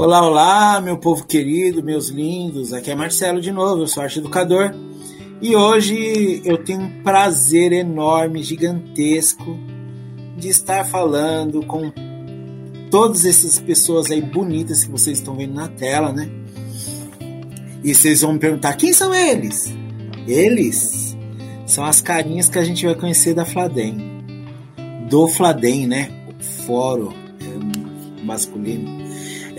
Olá, olá, meu povo querido, meus lindos. Aqui é Marcelo de novo, eu sou arte educador. E hoje eu tenho um prazer enorme, gigantesco de estar falando com todas essas pessoas aí bonitas que vocês estão vendo na tela, né? E vocês vão me perguntar: quem são eles? Eles são as carinhas que a gente vai conhecer da Fladem. Do Fladem, né? O fórum é, masculino.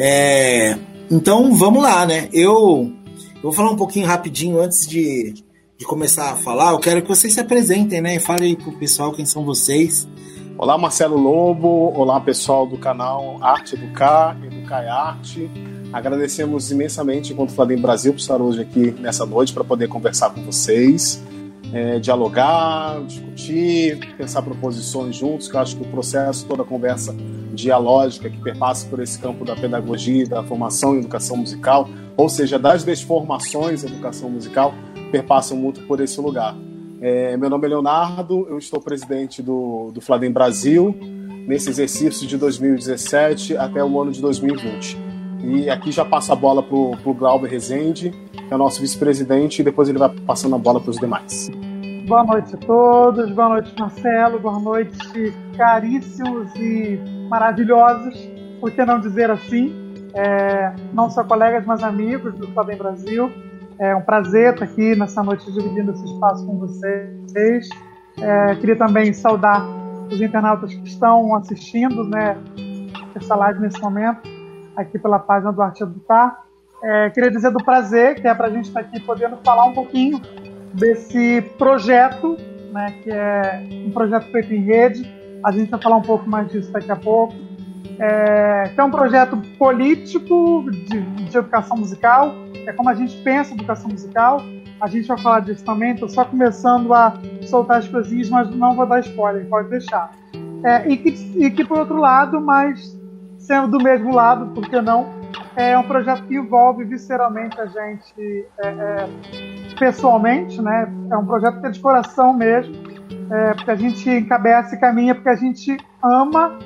É, então vamos lá, né? Eu, eu vou falar um pouquinho rapidinho antes de, de começar a falar. Eu quero que vocês se apresentem, né? E falem pro pessoal quem são vocês. Olá, Marcelo Lobo. Olá, pessoal do canal Arte Educar, Educar é Arte. Agradecemos imensamente enquanto Flamengo Brasil por estar hoje aqui nessa noite para poder conversar com vocês, é, dialogar, discutir, pensar proposições juntos, que eu acho que o processo, toda a conversa dialógica que perpassa por esse campo da pedagogia, da formação em educação musical, ou seja, das desformações em educação musical, perpassam muito por esse lugar. É, meu nome é Leonardo, eu estou presidente do, do Fladem Brasil nesse exercício de 2017 até o ano de 2020. E aqui já passa a bola para o Glauber Rezende, que é o nosso vice-presidente, e depois ele vai passando a bola para os demais. Boa noite a todos, boa noite Marcelo, boa noite caríssimos e maravilhosos, por que não dizer assim? É, não só colegas, mas amigos do Fabem Brasil. É um prazer estar aqui nessa noite dividindo esse espaço com vocês. É, queria também saudar os internautas que estão assistindo né, essa live nesse momento, aqui pela página do Arte Educar. É, queria dizer do prazer que é para a gente estar aqui podendo falar um pouquinho desse projeto, né, que é um projeto feito em rede, a gente vai falar um pouco mais disso daqui a pouco. É, é um projeto político de, de educação musical, é como a gente pensa educação musical. A gente vai falar disso também, estou só começando a soltar as coisinhas, mas não vou dar spoiler, pode deixar. É, e, que, e que, por outro lado, mas sendo do mesmo lado, por que não, é um projeto que envolve visceralmente a gente é, é, pessoalmente, né? É um projeto que é de coração mesmo é, porque a gente encabeça e caminha porque a gente ama.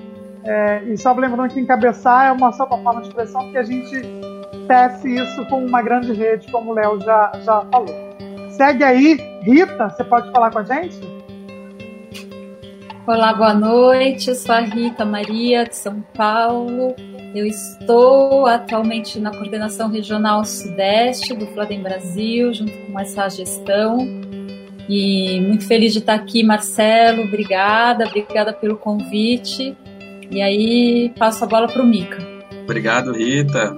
É, e só lembrando que encabeçar é uma só forma de expressão, porque a gente tece isso com uma grande rede, como o Léo já, já falou. Segue aí, Rita, você pode falar com a gente? Olá, boa noite. Eu sou a Rita Maria, de São Paulo. Eu estou atualmente na coordenação regional Sudeste do Fladem Brasil, junto com essa gestão. E muito feliz de estar aqui, Marcelo. Obrigada, obrigada pelo convite. E aí passo a bola para o Mica. Obrigado, Rita.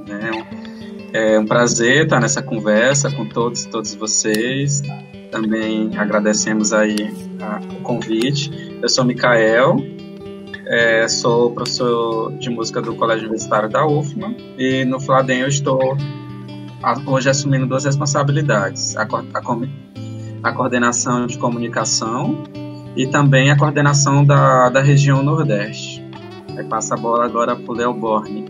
É, é um prazer estar nessa conversa com todos todos vocês. Também agradecemos aí o convite. Eu sou Micael, é, sou professor de música do Colégio Universitário da UFMA e no Fladem eu estou hoje assumindo duas responsabilidades: a, a, a coordenação de comunicação e também a coordenação da, da região Nordeste. Aí passa a bola agora para o Léo Borne.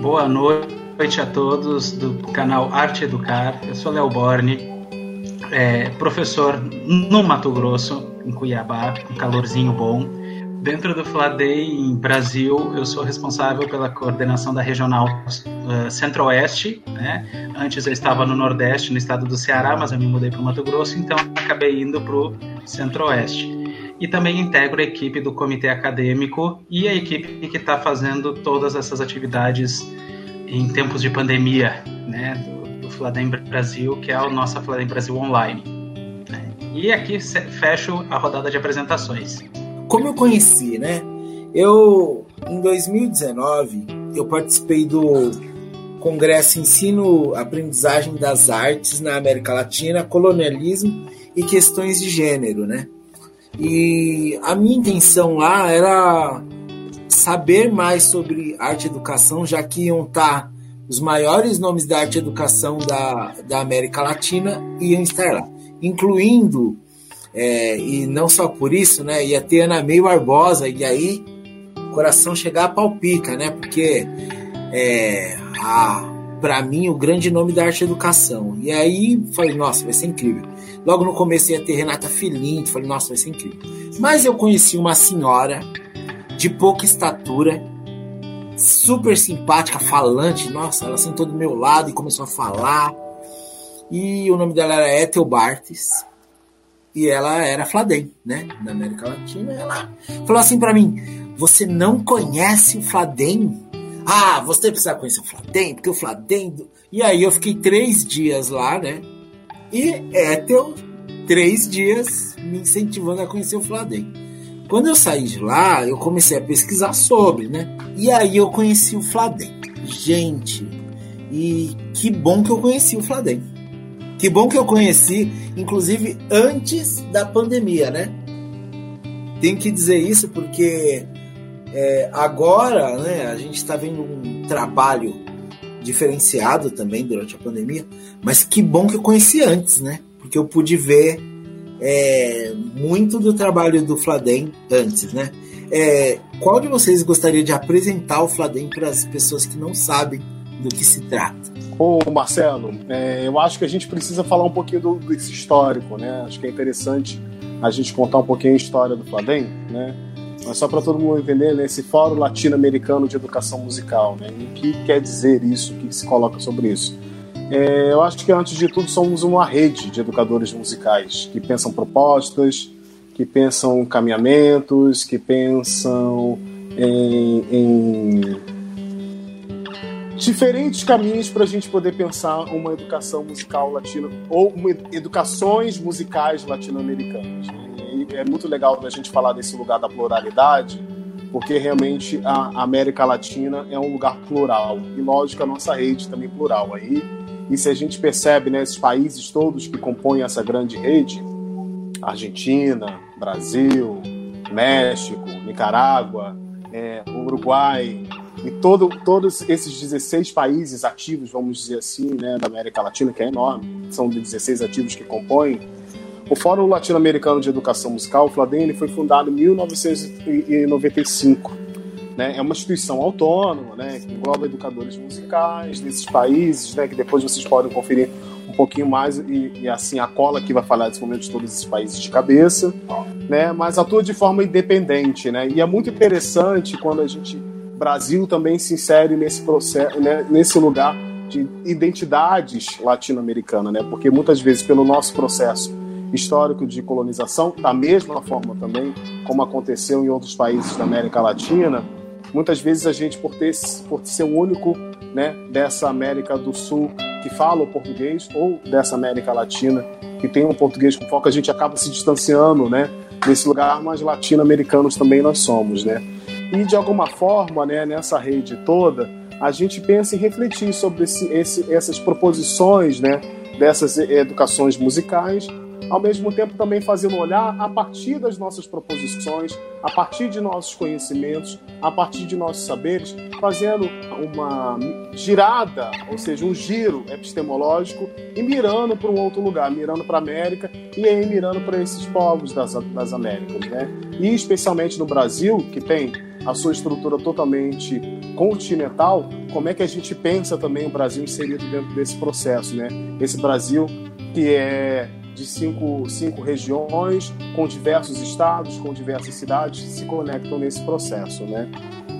Boa noite a todos do canal Arte Educar. Eu sou Léo Borne, é, professor no Mato Grosso, em Cuiabá, um calorzinho bom. Dentro do Fladei Brasil, eu sou responsável pela coordenação da regional uh, Centro-Oeste. Né? Antes eu estava no Nordeste, no estado do Ceará, mas eu me mudei para o Mato Grosso, então acabei indo para o Centro-Oeste. E também integro a equipe do comitê acadêmico e a equipe que está fazendo todas essas atividades em tempos de pandemia, né? Do, Fladem Brasil, que é a nossa Fladem Brasil Online. Né? E aqui fecho a rodada de apresentações como eu conheci, né? Eu, em 2019, eu participei do Congresso Ensino Aprendizagem das Artes na América Latina, Colonialismo e Questões de Gênero, né? E a minha intenção lá era saber mais sobre arte e educação, já que iam estar os maiores nomes da arte e educação da, da América Latina iam estar lá, incluindo é, e não só por isso, né? Ia ter Ana Meio Barbosa, e aí o coração chegar a palpica, né? Porque é, para mim o grande nome da arte é educação. E aí falei, nossa, vai ser incrível. Logo no começo ia ter Renata Filinto, falei, nossa, vai ser incrível. Mas eu conheci uma senhora de pouca estatura, super simpática, falante. Nossa, ela sentou do meu lado e começou a falar. E o nome dela era Ethel Bartes. E ela era Fladem, né? Na América Latina. Ela falou assim para mim: Você não conhece o Fladem? Ah, você precisa conhecer o Fladem, porque o Fladem. E aí eu fiquei três dias lá, né? E Ethel, três dias, me incentivando a conhecer o Fladem. Quando eu saí de lá, eu comecei a pesquisar sobre, né? E aí eu conheci o Fladem. Gente, e que bom que eu conheci o Fladem. Que bom que eu conheci, inclusive antes da pandemia, né? Tenho que dizer isso porque é, agora, né, a gente está vendo um trabalho diferenciado também durante a pandemia, mas que bom que eu conheci antes, né? Porque eu pude ver é, muito do trabalho do Fladem antes, né? É, qual de vocês gostaria de apresentar o Fladem para as pessoas que não sabem do que se trata? Ô Marcelo, é, eu acho que a gente precisa falar um pouquinho do, desse histórico, né? Acho que é interessante a gente contar um pouquinho a história do Fladem, né? Mas só para todo mundo entender, né, esse Fórum Latino-Americano de Educação Musical, né? E o que quer dizer isso? O que se coloca sobre isso? É, eu acho que, antes de tudo, somos uma rede de educadores musicais que pensam propostas, que pensam caminhamentos, que pensam em, em diferentes caminhos para a gente poder pensar uma educação musical latina ou educações musicais latino-americanas. Né? é muito legal a gente falar desse lugar da pluralidade, porque realmente a América Latina é um lugar plural e lógico a nossa rede também plural aí e se a gente percebe, né, esses países todos que compõem essa grande rede, Argentina, Brasil, México, Nicarágua, é, Uruguai e todo, todos esses 16 países ativos, vamos dizer assim, né, da América Latina, que é enorme, são 16 ativos que compõem, o Fórum Latino-Americano de Educação Musical, o FLADEN, foi fundado em 1995 né? É uma instituição autônoma, né? que engloba educadores musicais desses países, né? que depois vocês podem conferir um pouquinho mais e, e assim a cola que vai falar desse momento de todos esses países de cabeça, né? Mas atua de forma independente, né? E é muito interessante quando a gente Brasil também se insere nesse processo, né? nesse lugar de identidades latino-americana, né? Porque muitas vezes pelo nosso processo histórico de colonização, da mesma forma também como aconteceu em outros países da América Latina, Muitas vezes a gente, por, ter, por ser o único né, dessa América do Sul que fala o português, ou dessa América Latina que tem um português com foco, a gente acaba se distanciando né, desse lugar, mas latino-americanos também nós somos. Né? E de alguma forma, né, nessa rede toda, a gente pensa em refletir sobre esse, esse, essas proposições né, dessas educações musicais ao mesmo tempo também fazendo olhar a partir das nossas proposições, a partir de nossos conhecimentos, a partir de nossos saberes, fazendo uma girada, ou seja, um giro epistemológico e mirando para um outro lugar, mirando para a América e aí mirando para esses povos das, das Américas, né? E especialmente no Brasil, que tem a sua estrutura totalmente continental, como é que a gente pensa também o Brasil inserido dentro desse processo, né? Esse Brasil que é de cinco, cinco regiões, com diversos estados, com diversas cidades que se conectam nesse processo, né?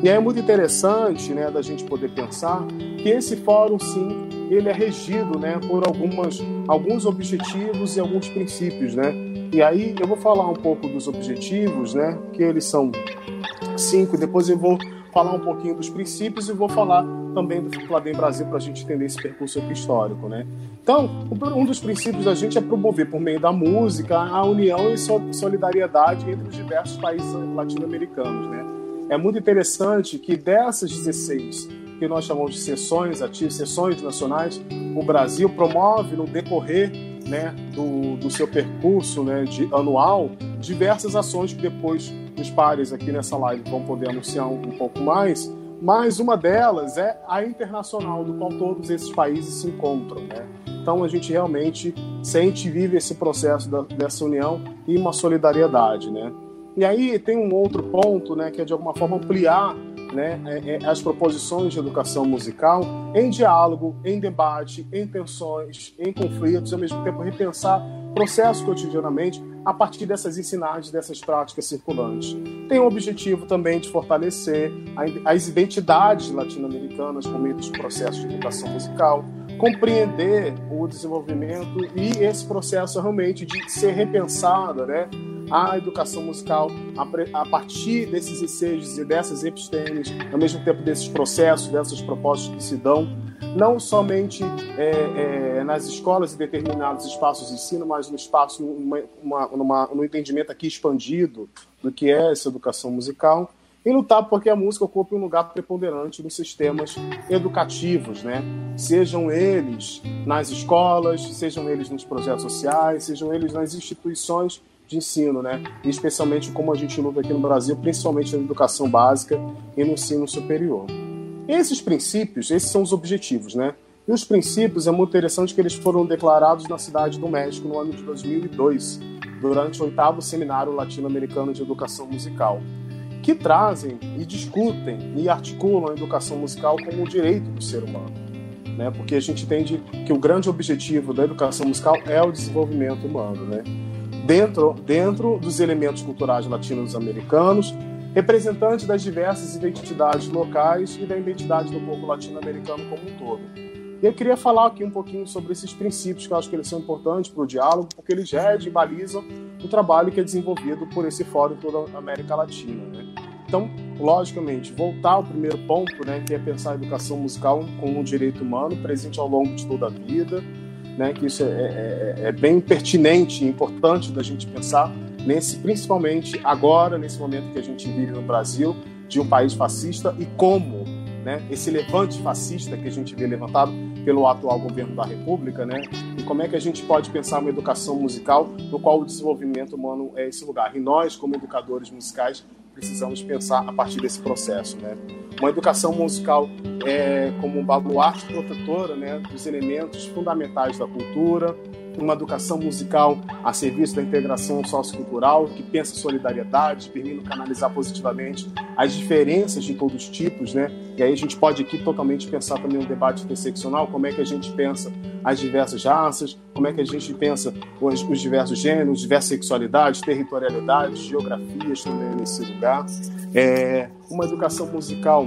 E é muito interessante, né, da gente poder pensar que esse fórum, sim, ele é regido, né, por algumas, alguns objetivos e alguns princípios, né? E aí eu vou falar um pouco dos objetivos, né, que eles são cinco, depois eu vou falar um pouquinho dos princípios e vou falar também do Fladem Brasil para a gente entender esse percurso histórico, né? Então, um dos princípios da gente é promover por meio da música a união e solidariedade entre os diversos países latino-americanos, né? É muito interessante que dessas 16 que nós chamamos de sessões ativas, sessões nacionais, o Brasil promove no decorrer né, do, do seu percurso né, de, anual diversas ações que depois os pares aqui nessa live vão poder anunciar um, um pouco mais, mas uma delas é a internacional, do qual todos esses países se encontram. Né? Então a gente realmente sente e vive esse processo da, dessa união e uma solidariedade. Né? E aí tem um outro ponto, né, que é de alguma forma ampliar né, é, é, as proposições de educação musical em diálogo, em debate, em tensões, em conflitos, ao mesmo tempo repensar processos cotidianamente a partir dessas ensinagens, dessas práticas circulantes. Tem o objetivo também de fortalecer as identidades latino-americanas por meio dos processos de educação musical, compreender o desenvolvimento e esse processo realmente de ser repensado, né? A educação musical a, a partir desses ensejos e dessas epistemes, ao mesmo tempo desses processos, dessas propostas que se dão, não somente é, é, nas escolas e determinados espaços de ensino, mas no espaço, numa, uma, numa, entendimento aqui expandido do que é essa educação musical, e lutar porque a música ocupe um lugar preponderante nos sistemas educativos, né? Sejam eles nas escolas, sejam eles nos projetos sociais, sejam eles nas instituições de ensino, né? E especialmente como a gente luta aqui no Brasil, principalmente na educação básica e no ensino superior. Esses princípios, esses são os objetivos, né? E os princípios é muito interessante que eles foram declarados na cidade do México no ano de 2002, durante o oitavo seminário latino-americano de educação musical, que trazem e discutem e articulam a educação musical como um direito do ser humano, né? Porque a gente entende que o grande objetivo da educação musical é o desenvolvimento humano, né? Dentro, dentro dos elementos culturais latino-americanos, representante das diversas identidades locais e da identidade do povo latino-americano como um todo. E eu queria falar aqui um pouquinho sobre esses princípios, que eu acho que eles são importantes para o diálogo, porque eles regem e balizam o trabalho que é desenvolvido por esse fórum toda a América Latina. Né? Então, logicamente, voltar ao primeiro ponto, né, que é pensar a educação musical como um direito humano presente ao longo de toda a vida, né, que isso é, é, é, é bem pertinente e importante da gente pensar nesse, principalmente agora, nesse momento que a gente vive no Brasil, de um país fascista e como né, esse levante fascista que a gente vê levantado pelo atual governo da República, né, e como é que a gente pode pensar uma educação musical no qual o desenvolvimento humano é esse lugar. E nós, como educadores musicais, precisamos pensar a partir desse processo, né? Uma educação musical é como um baluarte protetora, né, dos elementos fundamentais da cultura, uma educação musical a serviço da integração sociocultural, que pensa solidariedade, permite canalizar positivamente as diferenças de todos os tipos, né? E aí a gente pode aqui totalmente pensar também um debate interseccional, como é que a gente pensa as diversas raças, como é que a gente pensa os, os diversos gêneros, diversas sexualidades, territorialidades, geografias também nesse lugar. É, uma educação musical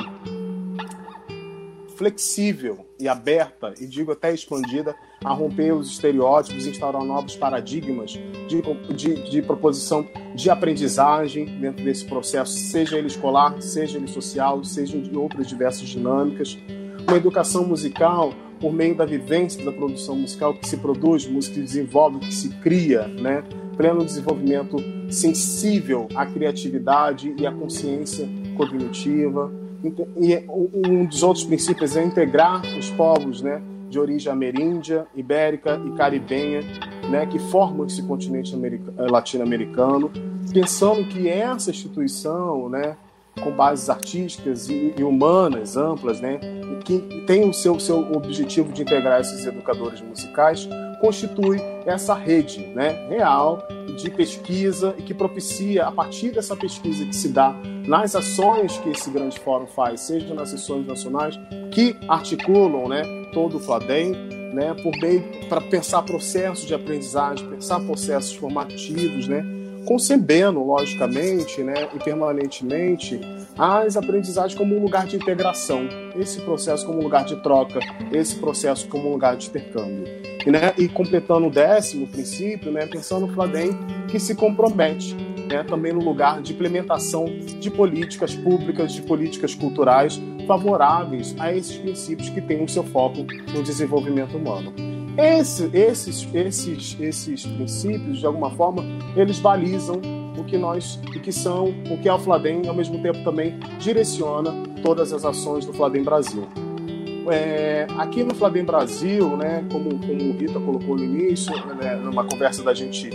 flexível e aberta, e digo até expandida, a romper os estereótipos, instaurar novos paradigmas de, de, de, proposição de aprendizagem dentro desse processo, seja ele escolar, seja ele social, seja de outras diversas dinâmicas. Uma educação musical por meio da vivência da produção musical que se produz, música que desenvolve, que se cria, né? pleno desenvolvimento sensível à criatividade e à consciência cognitiva. E um dos outros princípios é integrar os povos, né? de origem ameríndia, ibérica e caribenha, né, que formam esse continente latino-americano, pensando que essa instituição, né, com bases artísticas e, e, humanas amplas, né, que tem o seu, seu objetivo de integrar esses educadores musicais, constitui essa rede né, real de pesquisa e que propicia, a partir dessa pesquisa que se dá nas ações que esse grande fórum faz, seja nas sessões nacionais, que articulam né, todo o FLADEM, né, por meio para pensar processos de aprendizagem, pensar processos formativos, né, concebendo, logicamente, né, e permanentemente as aprendizagens como um lugar de integração, esse processo como um lugar de troca, esse processo como um lugar de intercâmbio. E, né, e completando o décimo princípio, né, pensando no Fladem que se compromete né, também no lugar de implementação de políticas públicas, de políticas culturais favoráveis a esses princípios que têm o seu foco no desenvolvimento humano. Esse, esses, esses, esses princípios, de alguma forma, eles balizam o que nós, o que são, o que é o Fladem, ao mesmo tempo também direciona todas as ações do Fladem Brasil. É, aqui no Fladem Brasil, né, como, como o Rita colocou no início, né, numa conversa da gente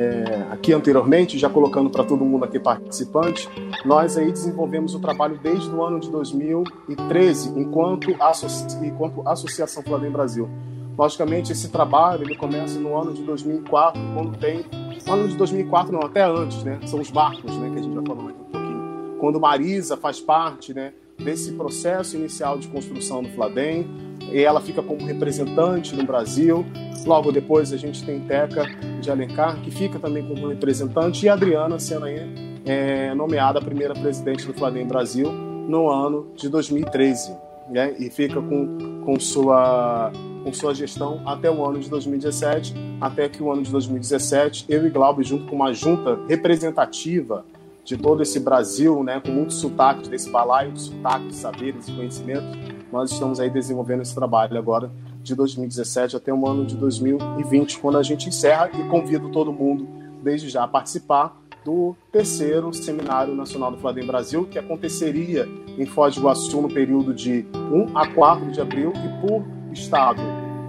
é, aqui anteriormente, já colocando para todo mundo aqui participante, nós aí desenvolvemos o trabalho desde o ano de 2013, enquanto, associ, enquanto Associação Fladem Brasil. Logicamente, esse trabalho ele começa no ano de 2004, quando tem. No ano de 2004, não, até antes, né? São os barcos, né? Que a gente já falou aqui um pouquinho. quando Marisa faz parte né, desse processo inicial de construção do Fladem, e ela fica como representante no Brasil. Logo depois a gente tem Teca de Alencar, que fica também como representante, e Adriana sendo aí, é, nomeada primeira presidente do Fladem Brasil no ano de 2013, né? e fica com, com, sua, com sua gestão até o ano de 2017, até que o ano de 2017, eu e Glauber, junto com uma junta representativa de todo esse Brasil, né, com muitos sotaques, desse balaio de sotaques, saberes e conhecimentos, nós estamos aí desenvolvendo esse trabalho agora de 2017 até o ano de 2020, quando a gente encerra e convido todo mundo desde já a participar do terceiro Seminário Nacional do Fladem Brasil, que aconteceria em Foz do Iguaçu no período de 1 a 4 de abril e por estado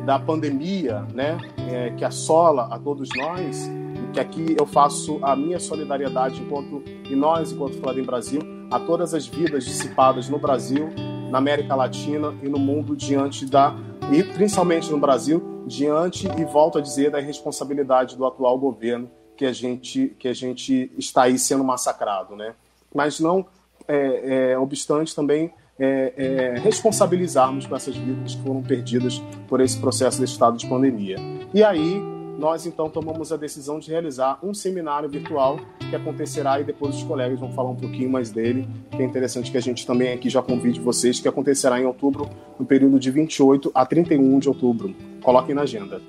da pandemia, né, é, que assola a todos nós, que aqui eu faço a minha solidariedade enquanto e nós enquanto Fladem Brasil a todas as vidas dissipadas no Brasil, na América Latina e no mundo diante da e principalmente no Brasil diante e volto a dizer da irresponsabilidade do atual governo que a gente que a gente está aí sendo massacrado, né? Mas não é, é, obstante também é, é, responsabilizarmos com essas vidas que foram perdidas por esse processo de estado de pandemia. E aí nós então tomamos a decisão de realizar um seminário virtual que acontecerá e depois os colegas vão falar um pouquinho mais dele, que é interessante que a gente também aqui já convide vocês, que acontecerá em outubro, no período de 28 a 31 de outubro. Coloquem na agenda.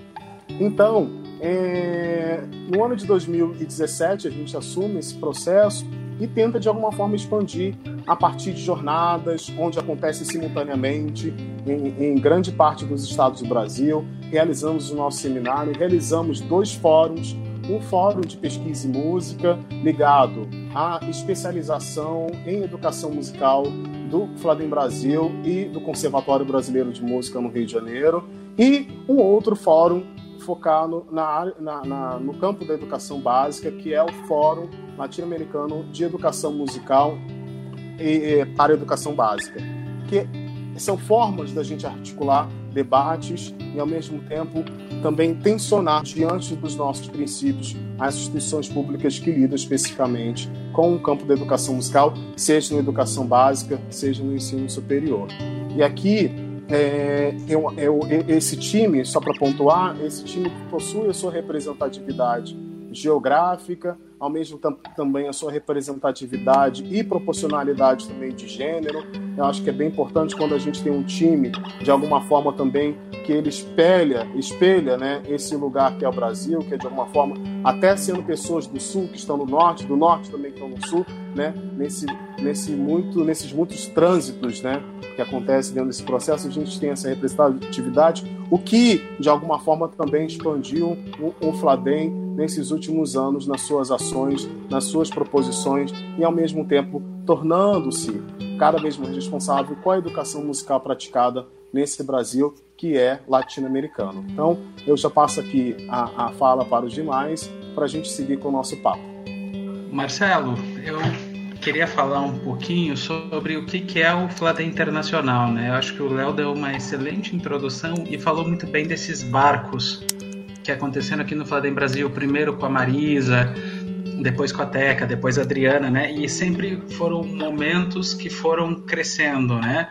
Então, é, no ano de 2017, a gente assume esse processo e tenta, de alguma forma, expandir a partir de jornadas, onde acontece simultaneamente em, em grande parte dos estados do Brasil. Realizamos o nosso seminário, realizamos dois fóruns, um fórum de pesquisa e música ligado à especialização em educação musical do Fladem Brasil e do Conservatório Brasileiro de Música no Rio de Janeiro, e um outro fórum focado na, na, na, no campo da educação básica, que é o Fórum Latino-Americano de Educação Musical e, e, para Educação Básica, que são formas da gente articular debates e, ao mesmo tempo, também tensionar diante dos nossos princípios as instituições públicas que lidam especificamente com o campo da educação musical, seja na educação básica, seja no ensino superior. E aqui é, eu, eu, esse time, só para pontuar, esse time possui a sua representatividade geográfica, ao mesmo tempo também a sua representatividade e proporcionalidade também de gênero. Eu acho que é bem importante quando a gente tem um time, de alguma forma também, que ele espelha, espelha né, esse lugar que é o Brasil, que é de alguma forma, até sendo pessoas do sul que estão no norte, do norte também que estão no sul, né, nesse, nesse muito, nesses muitos trânsitos né, que acontecem dentro desse processo, a gente tem essa representatividade, o que de alguma forma também expandiu o, o Fladem nesses últimos anos nas suas ações, nas suas proposições e ao mesmo tempo tornando-se cada vez mais responsável com a educação musical praticada nesse Brasil que é latino-americano. Então, eu já passo aqui a, a fala para os demais para a gente seguir com o nosso papo. Marcelo, eu queria falar um pouquinho sobre o que é o Flada Internacional. Né? Eu acho que o Léo deu uma excelente introdução e falou muito bem desses barcos que aconteceram aqui no Fladem Brasil, primeiro com a Marisa, depois com a Teca, depois a Adriana, né? E sempre foram momentos que foram crescendo, né?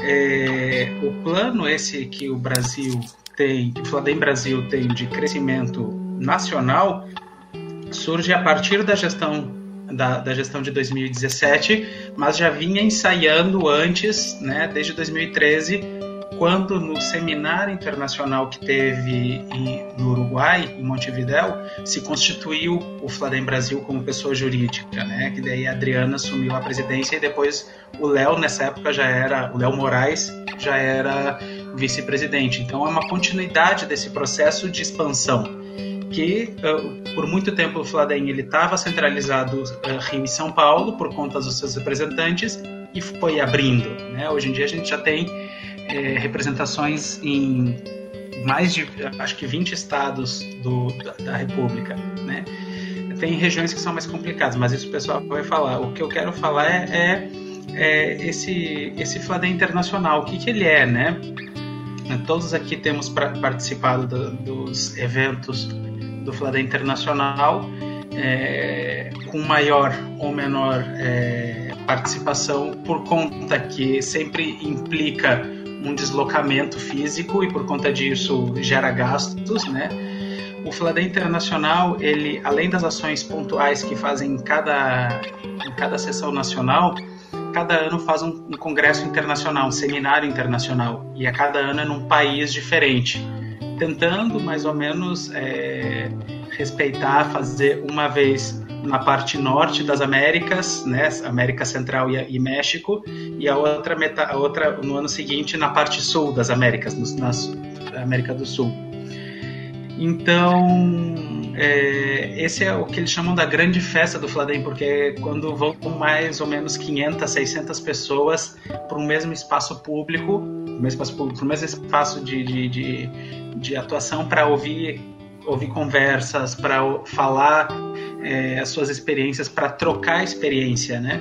É, o plano esse que o Brasil tem, que o Fladem Brasil tem de crescimento nacional, surge a partir da gestão da, da, gestão de 2017, mas já vinha ensaiando antes, né, desde 2013, quando no seminário internacional que teve em, no Uruguai, em Montevidéu, se constituiu o Fladem Brasil como pessoa jurídica, né? Que daí a Adriana assumiu a presidência e depois o Léo nessa época já era, o Léo Moraes já era vice-presidente. Então é uma continuidade desse processo de expansão que uh, por muito tempo o Fladem ele estava centralizado uh, Rio e São Paulo por conta dos seus representantes e foi abrindo. Né? Hoje em dia a gente já tem é, representações em mais de, acho que 20 estados do, da, da, República, né? Tem regiões que são mais complicadas, mas isso o pessoal vai falar. O que eu quero falar é, é, é esse, esse Fladem internacional, o que, que ele é, né? Todos aqui temos participado do, dos eventos do Fladem Internacional, é, com maior ou menor é, participação por conta que sempre implica um deslocamento físico e por conta disso gera gastos, né? O Fladem Internacional, ele além das ações pontuais que fazem em cada em cada sessão nacional, cada ano faz um, um congresso internacional, um seminário internacional e a cada ano é num país diferente, tentando mais ou menos é, respeitar, fazer uma vez na parte norte das Américas, né, América Central e, e México, e a outra, meta, a outra no ano seguinte na parte sul das Américas, no, na América do Sul. Então, é, esse é o que eles chamam da grande festa do Fladem, porque é quando vão mais ou menos 500, 600 pessoas para o mesmo espaço público, mesmo espaço público, para o mesmo espaço de, de, de, de atuação para ouvir ouvir conversas, para falar é, as suas experiências, para trocar experiência, né?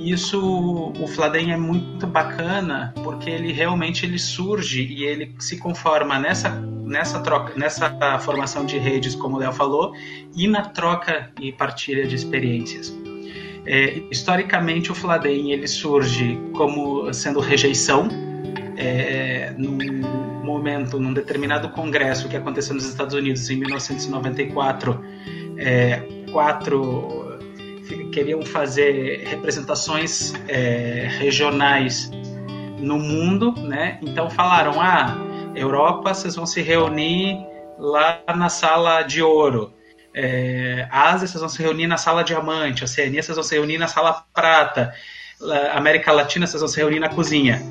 E isso, o Fladen é muito bacana porque ele realmente ele surge e ele se conforma nessa nessa troca, nessa formação de redes, como o Léo falou, e na troca e partilha de experiências. É, historicamente, o Fladen ele surge como sendo rejeição é, num momento, num determinado congresso que aconteceu nos Estados Unidos em 1994, é, quatro queriam fazer representações é, regionais no mundo, né? Então falaram, ah, Europa, vocês vão se reunir lá na sala de ouro. É, Ásia, vocês vão se reunir na sala diamante. Oceania, vocês vão se reunir na sala prata. América Latina, vocês vão se reunir na cozinha.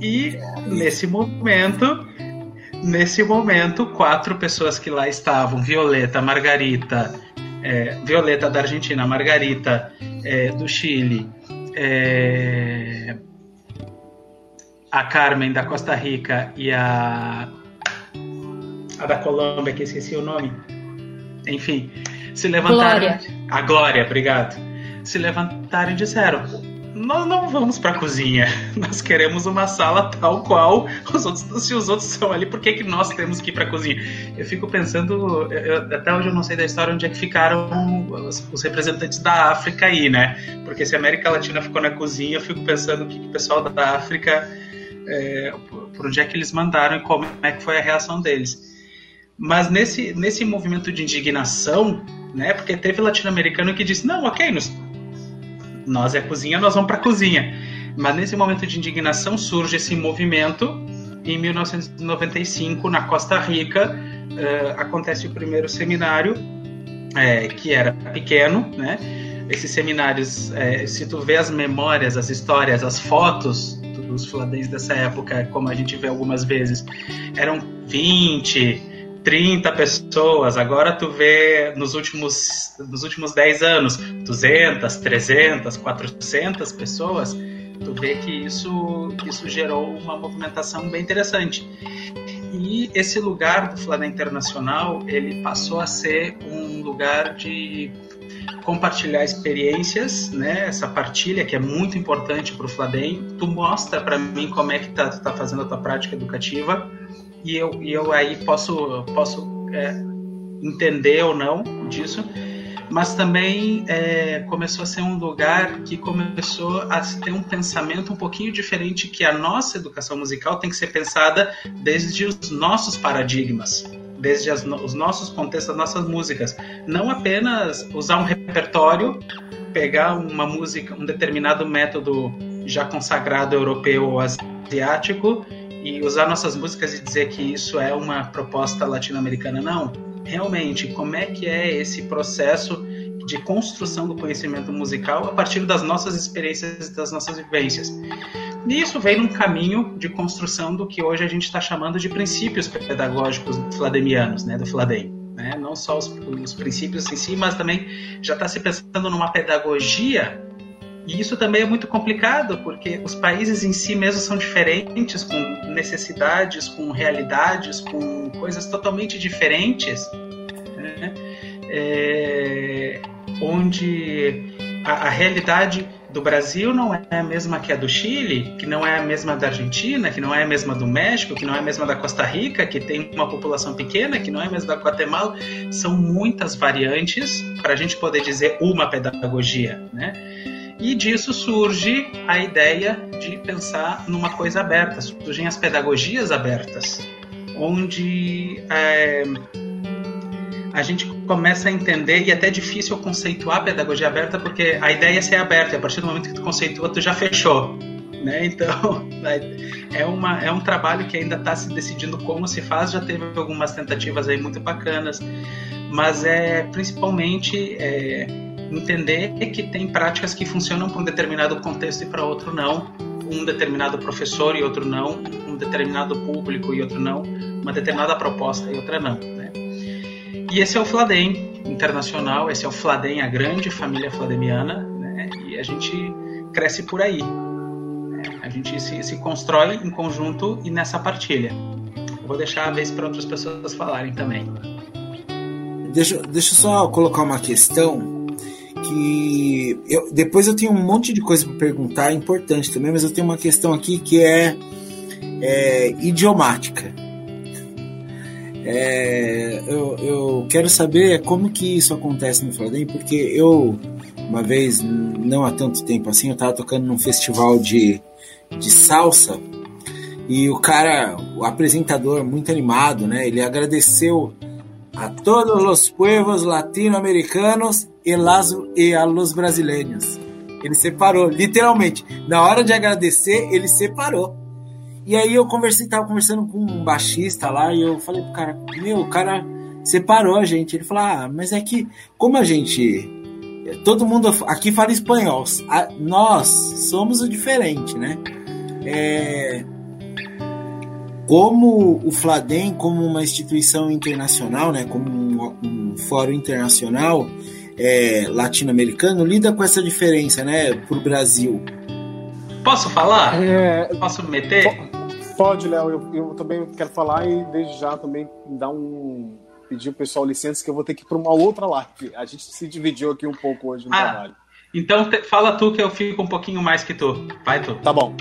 E nesse momento, nesse momento, quatro pessoas que lá estavam, Violeta, Margarita, é, Violeta da Argentina, Margarita é, do Chile, é, a Carmen da Costa Rica e a, a da Colômbia, que esqueci o nome. Enfim, se levantaram. Glória. A Glória, obrigado. Se levantaram e disseram: nós não vamos para a cozinha. Nós queremos uma sala tal qual os outros. Se os outros estão ali, por que, que nós temos que ir para a cozinha? Eu fico pensando, eu, até hoje eu não sei da história onde é que ficaram os, os, representantes da África aí, né? Porque se a América Latina ficou na cozinha, eu fico pensando que o pessoal da África, é, por onde é que eles mandaram e como é que foi a reação deles. Mas nesse, nesse movimento de indignação, né? Porque teve latino-americano que disse: não, ok, nos nós é a cozinha, nós vamos para a cozinha. Mas nesse momento de indignação surge esse movimento. Em 1995, na Costa Rica, uh, acontece o primeiro seminário, é, que era pequeno, né? Esses seminários, é, se tu vê as memórias, as histórias, as fotos dos fladens dessa época, como a gente vê algumas vezes, eram 20, 30 pessoas, agora tu vê nos últimos, nos últimos 10 anos 200, 300, 400 pessoas, tu vê que isso, isso gerou uma movimentação bem interessante. E esse lugar do Flamengo Internacional, ele passou a ser um lugar de compartilhar experiências, né? Essa partilha que é muito importante para o Fladem. Tu mostra para mim como é que tá, tu tá fazendo a tua prática educativa e eu, e eu aí posso, posso é, entender ou não disso, mas também é, começou a ser um lugar que começou a ter um pensamento um pouquinho diferente que a nossa educação musical tem que ser pensada desde os nossos paradigmas, desde as, os nossos contextos, as nossas músicas, não apenas usar um repertório, pegar uma música, um determinado método já consagrado europeu ou asiático e usar nossas músicas e dizer que isso é uma proposta latino-americana, não. Realmente, como é que é esse processo de construção do conhecimento musical a partir das nossas experiências e das nossas vivências? E isso vem num caminho de construção do que hoje a gente está chamando de princípios pedagógicos flademianos, né, do Fladem. Né? Não só os, os princípios em si, mas também já está se pensando numa pedagogia e isso também é muito complicado, porque os países em si mesmos são diferentes, com necessidades, com realidades, com coisas totalmente diferentes, né? é, onde a, a, realidade do Brasil não é a mesma que a do Chile, que não é a mesma da Argentina, que não é a mesma do México, que não é a mesma da Costa Rica, que tem uma população pequena, que não é a mesma da Guatemala. São muitas variantes para a gente poder dizer uma pedagogia, né? E disso surge a ideia de pensar numa coisa aberta, surgem as pedagogias abertas, onde é, a gente começa a entender, e é até difícil conceituar a pedagogia aberta, porque a ideia é ser aberta, e a partir do momento que tu conceitua, tu já fechou. Né? Então, é, uma, é um trabalho que ainda está se decidindo como se faz, já teve algumas tentativas aí muito bacanas, mas é principalmente é, entender que tem práticas que funcionam para um determinado contexto e para outro não, um determinado professor e outro não, um determinado público e outro não, uma determinada proposta e outra não. Né? E esse é o Fladem internacional, esse é o Fladem, a grande família flademiana, né? e a gente cresce por aí. Né? A gente se, se constrói em conjunto e nessa partilha. vou deixar a vez para outras pessoas falarem também. Deixa, deixa eu só colocar uma questão que eu, depois eu tenho um monte de coisa para perguntar, é importante também, mas eu tenho uma questão aqui que é, é idiomática. É, eu, eu quero saber como que isso acontece no Flamengo, porque eu, uma vez, não há tanto tempo assim, eu estava tocando num festival de, de salsa e o cara, o apresentador, muito animado, né? Ele agradeceu a todos os pueblos latino-americanos e, las, e a los brasileiros. Ele separou, literalmente. Na hora de agradecer, ele separou. E aí eu conversei, tava conversando com um baixista lá, e eu falei pro cara, meu, o cara separou a gente. Ele falou, ah, mas é que, como a gente. Todo mundo aqui fala espanhol. nós somos o diferente, né? É, como o Fladem, como uma instituição internacional, né, como um, um fórum internacional é, latino-americano, lida com essa diferença, né, para o Brasil. Posso falar? É, Posso meter? Pode, Léo. Eu, eu, também quero falar e desde já também dar um pedir ao pessoal licença que eu vou ter que ir para uma outra live. A gente se dividiu aqui um pouco hoje no ah, trabalho. Então te, fala tu que eu fico um pouquinho mais que tu. Vai tu. Tá bom.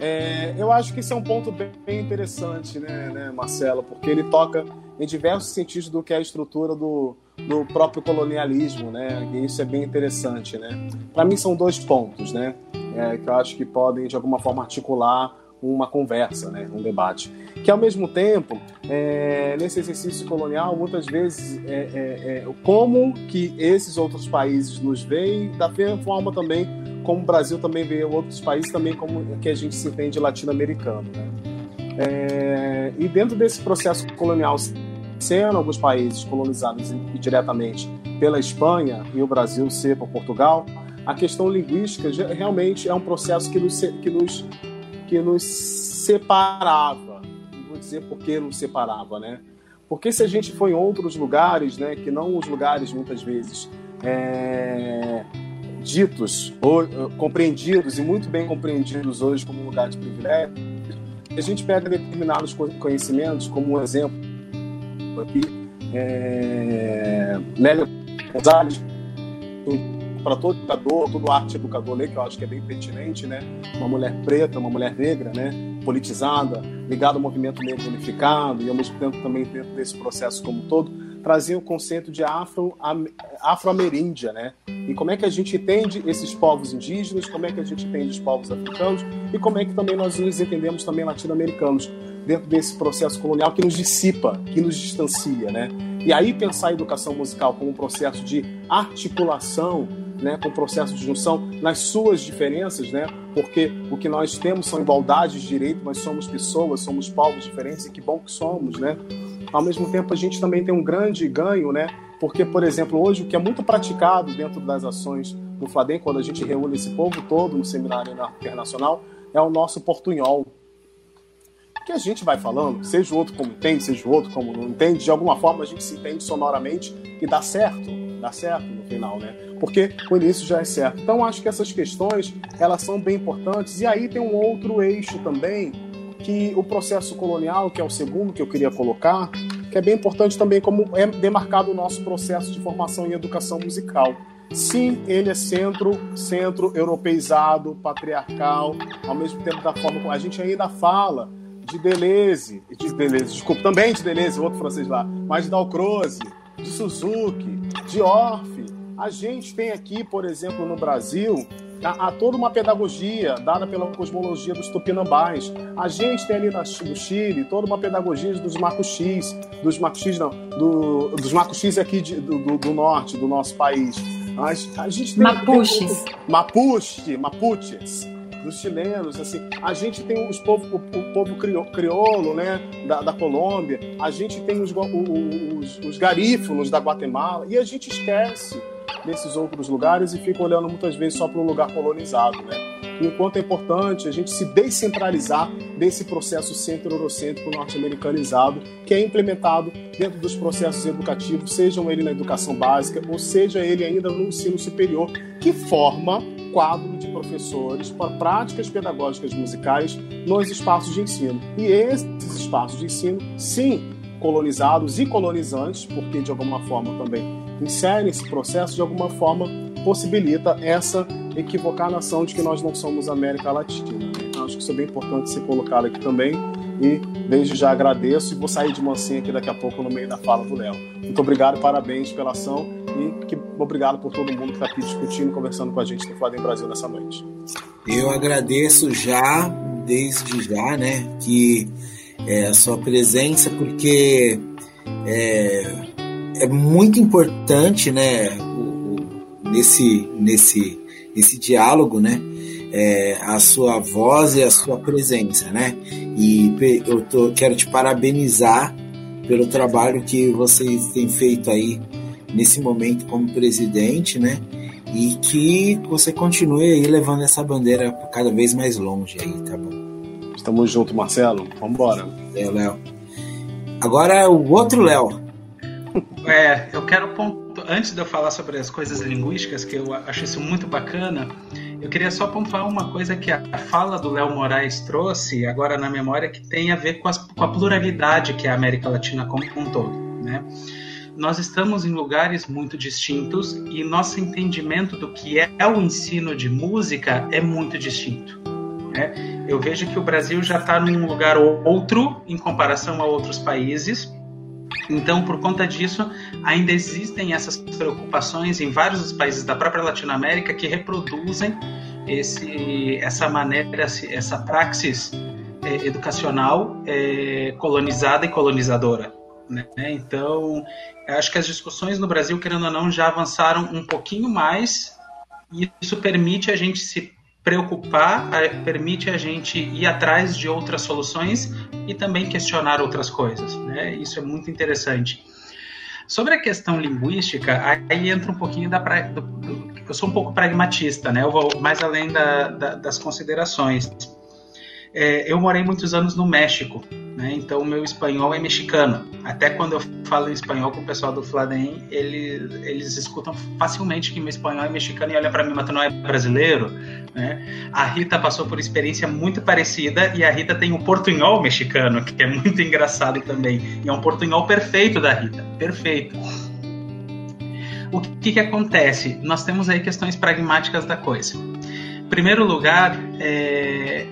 É, eu acho que esse é um ponto bem interessante, né, né, Marcelo? Porque ele toca em diversos sentidos do que é a estrutura do, do próprio colonialismo, né? E isso é bem interessante, né? Para mim são dois pontos, né? É, que eu acho que podem de alguma forma articular uma conversa, né, um debate. Que ao mesmo tempo, é, nesse exercício colonial, muitas vezes, é, é, é como que esses outros países nos veem, da mesma forma também como o Brasil também vê outros países, também como que a gente se entende latino-americano. Né? É, e dentro desse processo colonial, sendo alguns países colonizados diretamente pela Espanha e o Brasil ser por Portugal, a questão linguística realmente é um processo que nos, que nos, que nos separava. Não vou dizer por que nos separava, né? Porque se a gente for em outros lugares, né, que não os lugares muitas vezes é, ditos ou uh, compreendidos e muito bem compreendidos hoje como lugar de privilégio, a gente pega determinados conhecimentos, como um exemplo aqui, é, Lélia Gonzalez, para todo educador, todo arte educador ler, que eu acho que é bem pertinente, né? Uma mulher preta, uma mulher negra, né? Politizada, ligada ao movimento negro unificado e ao mesmo tempo também dentro desse processo como todo, trazia o conceito de afro, afro-ameríndia, né? E como é que a gente entende esses povos indígenas, como é que a gente entende os povos africanos e como é que também nós nos entendemos também latino-americanos dentro desse processo colonial que nos dissipa, que nos distancia, né? E aí pensar a educação musical como um processo de articulação, né, com um processo de junção nas suas diferenças, né? Porque o que nós temos são igualdades de direito, nós somos pessoas, somos povos diferentes e que bom que somos, né? Ao mesmo tempo, a gente também tem um grande ganho, né? Porque, por exemplo, hoje o que é muito praticado dentro das ações do Fladem, quando a gente reúne esse povo todo no seminário internacional, é o nosso portunhol. Que a gente vai falando, seja o outro como entende, seja o outro como não entende, de alguma forma a gente se entende sonoramente e dá certo, dá certo no final, né? Porque o início já é certo. Então acho que essas questões, elas são bem importantes. E aí tem um outro eixo também, que o processo colonial, que é o segundo que eu queria colocar, que é bem importante também como é demarcado o nosso processo de formação em educação musical. Sim, ele é centro, centro europeizado, patriarcal, ao mesmo tempo da forma como a gente ainda fala de Deleuze, de Deleuze, desculpa, também de Deleuze, outro francês lá, mas de Dalcroze, de Suzuki, de Orff, A gente tem aqui, por exemplo, no Brasil, há, toda uma pedagogia dada pela cosmologia dos tupinambás. A gente tem ali no Chile toda uma pedagogia dos macuxis, dos macuxis não, do, dos macuxis aqui de, do, do, do, norte do nosso país. A, a gente tem, Mapuches. Tem, Mapuche, Mapuches dos chilenos, assim, a gente tem os povo, o, o povo crioulo, né, da, da Colômbia, a gente tem os, os, os da Guatemala, e a gente esquece nesses outros lugares e fica olhando muitas vezes só para um lugar colonizado, né? Enquanto é importante a gente se descentralizar desse processo centro-eurocêntrico norte-americanizado que é implementado dentro dos processos educativos, sejam ele na educação básica ou seja ele ainda no ensino superior, que forma quadro de professores para práticas pedagógicas musicais nos espaços de ensino. E esses espaços de ensino, sim, colonizados e colonizantes, porque de alguma forma também inserem esse processo, de alguma forma possibilita essa equivocação de que nós não somos América Latina. Então, acho que isso é bem importante ser colocado aqui também. E desde já agradeço e vou sair de mansinha aqui daqui a pouco no meio da fala do Léo. Muito obrigado, parabéns pela ação e que, obrigado por todo mundo que está aqui discutindo, conversando com a gente do Flávio Brasil nessa noite. Eu agradeço já, desde já, né, que é, a sua presença, porque é, é muito importante, né, o, o, nesse, nesse, nesse diálogo, né, é, a sua voz e a sua presença, né, e eu tô, quero te parabenizar pelo trabalho que vocês têm feito aí nesse momento como presidente, né? E que você continue aí levando essa bandeira cada vez mais longe aí, tá bom? Estamos junto, Marcelo. Vambora. É, Léo. Agora o outro Léo. É, eu quero ponto antes de eu falar sobre as coisas linguísticas, que eu acho isso muito bacana, eu queria só pontuar uma coisa que a fala do Léo Moraes trouxe agora na memória que tem a ver com, as, com a pluralidade que é a América Latina como um todo, né? Nós estamos em lugares muito distintos e nosso entendimento do que é o ensino de música é muito distinto. Né? Eu vejo que o Brasil já está num lugar outro em comparação a outros países. Então, por conta disso, ainda existem essas preocupações em vários dos países da própria Latinoamérica que reproduzem esse, essa maneira, essa praxis é, educacional é, colonizada e colonizadora. Né? Então, acho que as discussões no Brasil, querendo ou não, já avançaram um pouquinho mais e isso permite a gente se preocupar, permite a gente ir atrás de outras soluções e também questionar outras coisas. Né? Isso é muito interessante. Sobre a questão linguística, aí entra um pouquinho da. Do, eu sou um pouco pragmatista, né? Eu vou mais além da, da, das considerações. É, eu morei muitos anos no México, né? Então o meu espanhol é mexicano. Até quando eu falo espanhol com o pessoal do Fladem, eles, eles escutam facilmente que meu espanhol é mexicano e olham para mim, mas tu não é brasileiro, né? A Rita passou por experiência muito parecida e a Rita tem o um portunhol mexicano, que é muito engraçado também. E é um portunhol perfeito da Rita, perfeito. O que, que acontece? Nós temos aí questões pragmáticas da coisa. Em primeiro lugar, é,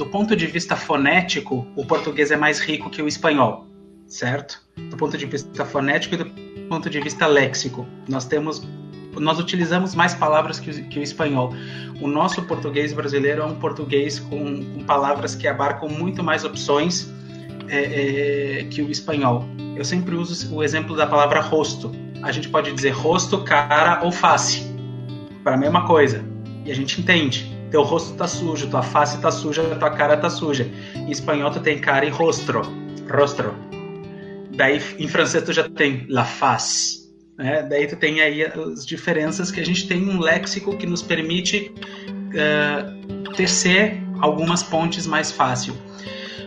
do ponto de vista fonético, o português é mais rico que o espanhol, certo? Do ponto de vista fonético e do ponto de vista léxico. Nós temos nós utilizamos mais palavras que o, que o espanhol. O nosso português brasileiro é um português com, com palavras que abarcam muito mais opções é, é, que o espanhol. Eu sempre uso o exemplo da palavra rosto. A gente pode dizer rosto, cara ou face, para a mesma coisa, e a gente entende teu rosto tá sujo, tua face tá suja, tua cara tá suja. Em espanhol tu tem cara e rostro, rostro. Daí em francês tu já tem la face. Né? Daí tu tem aí as diferenças que a gente tem um léxico que nos permite uh, tecer algumas pontes mais fácil.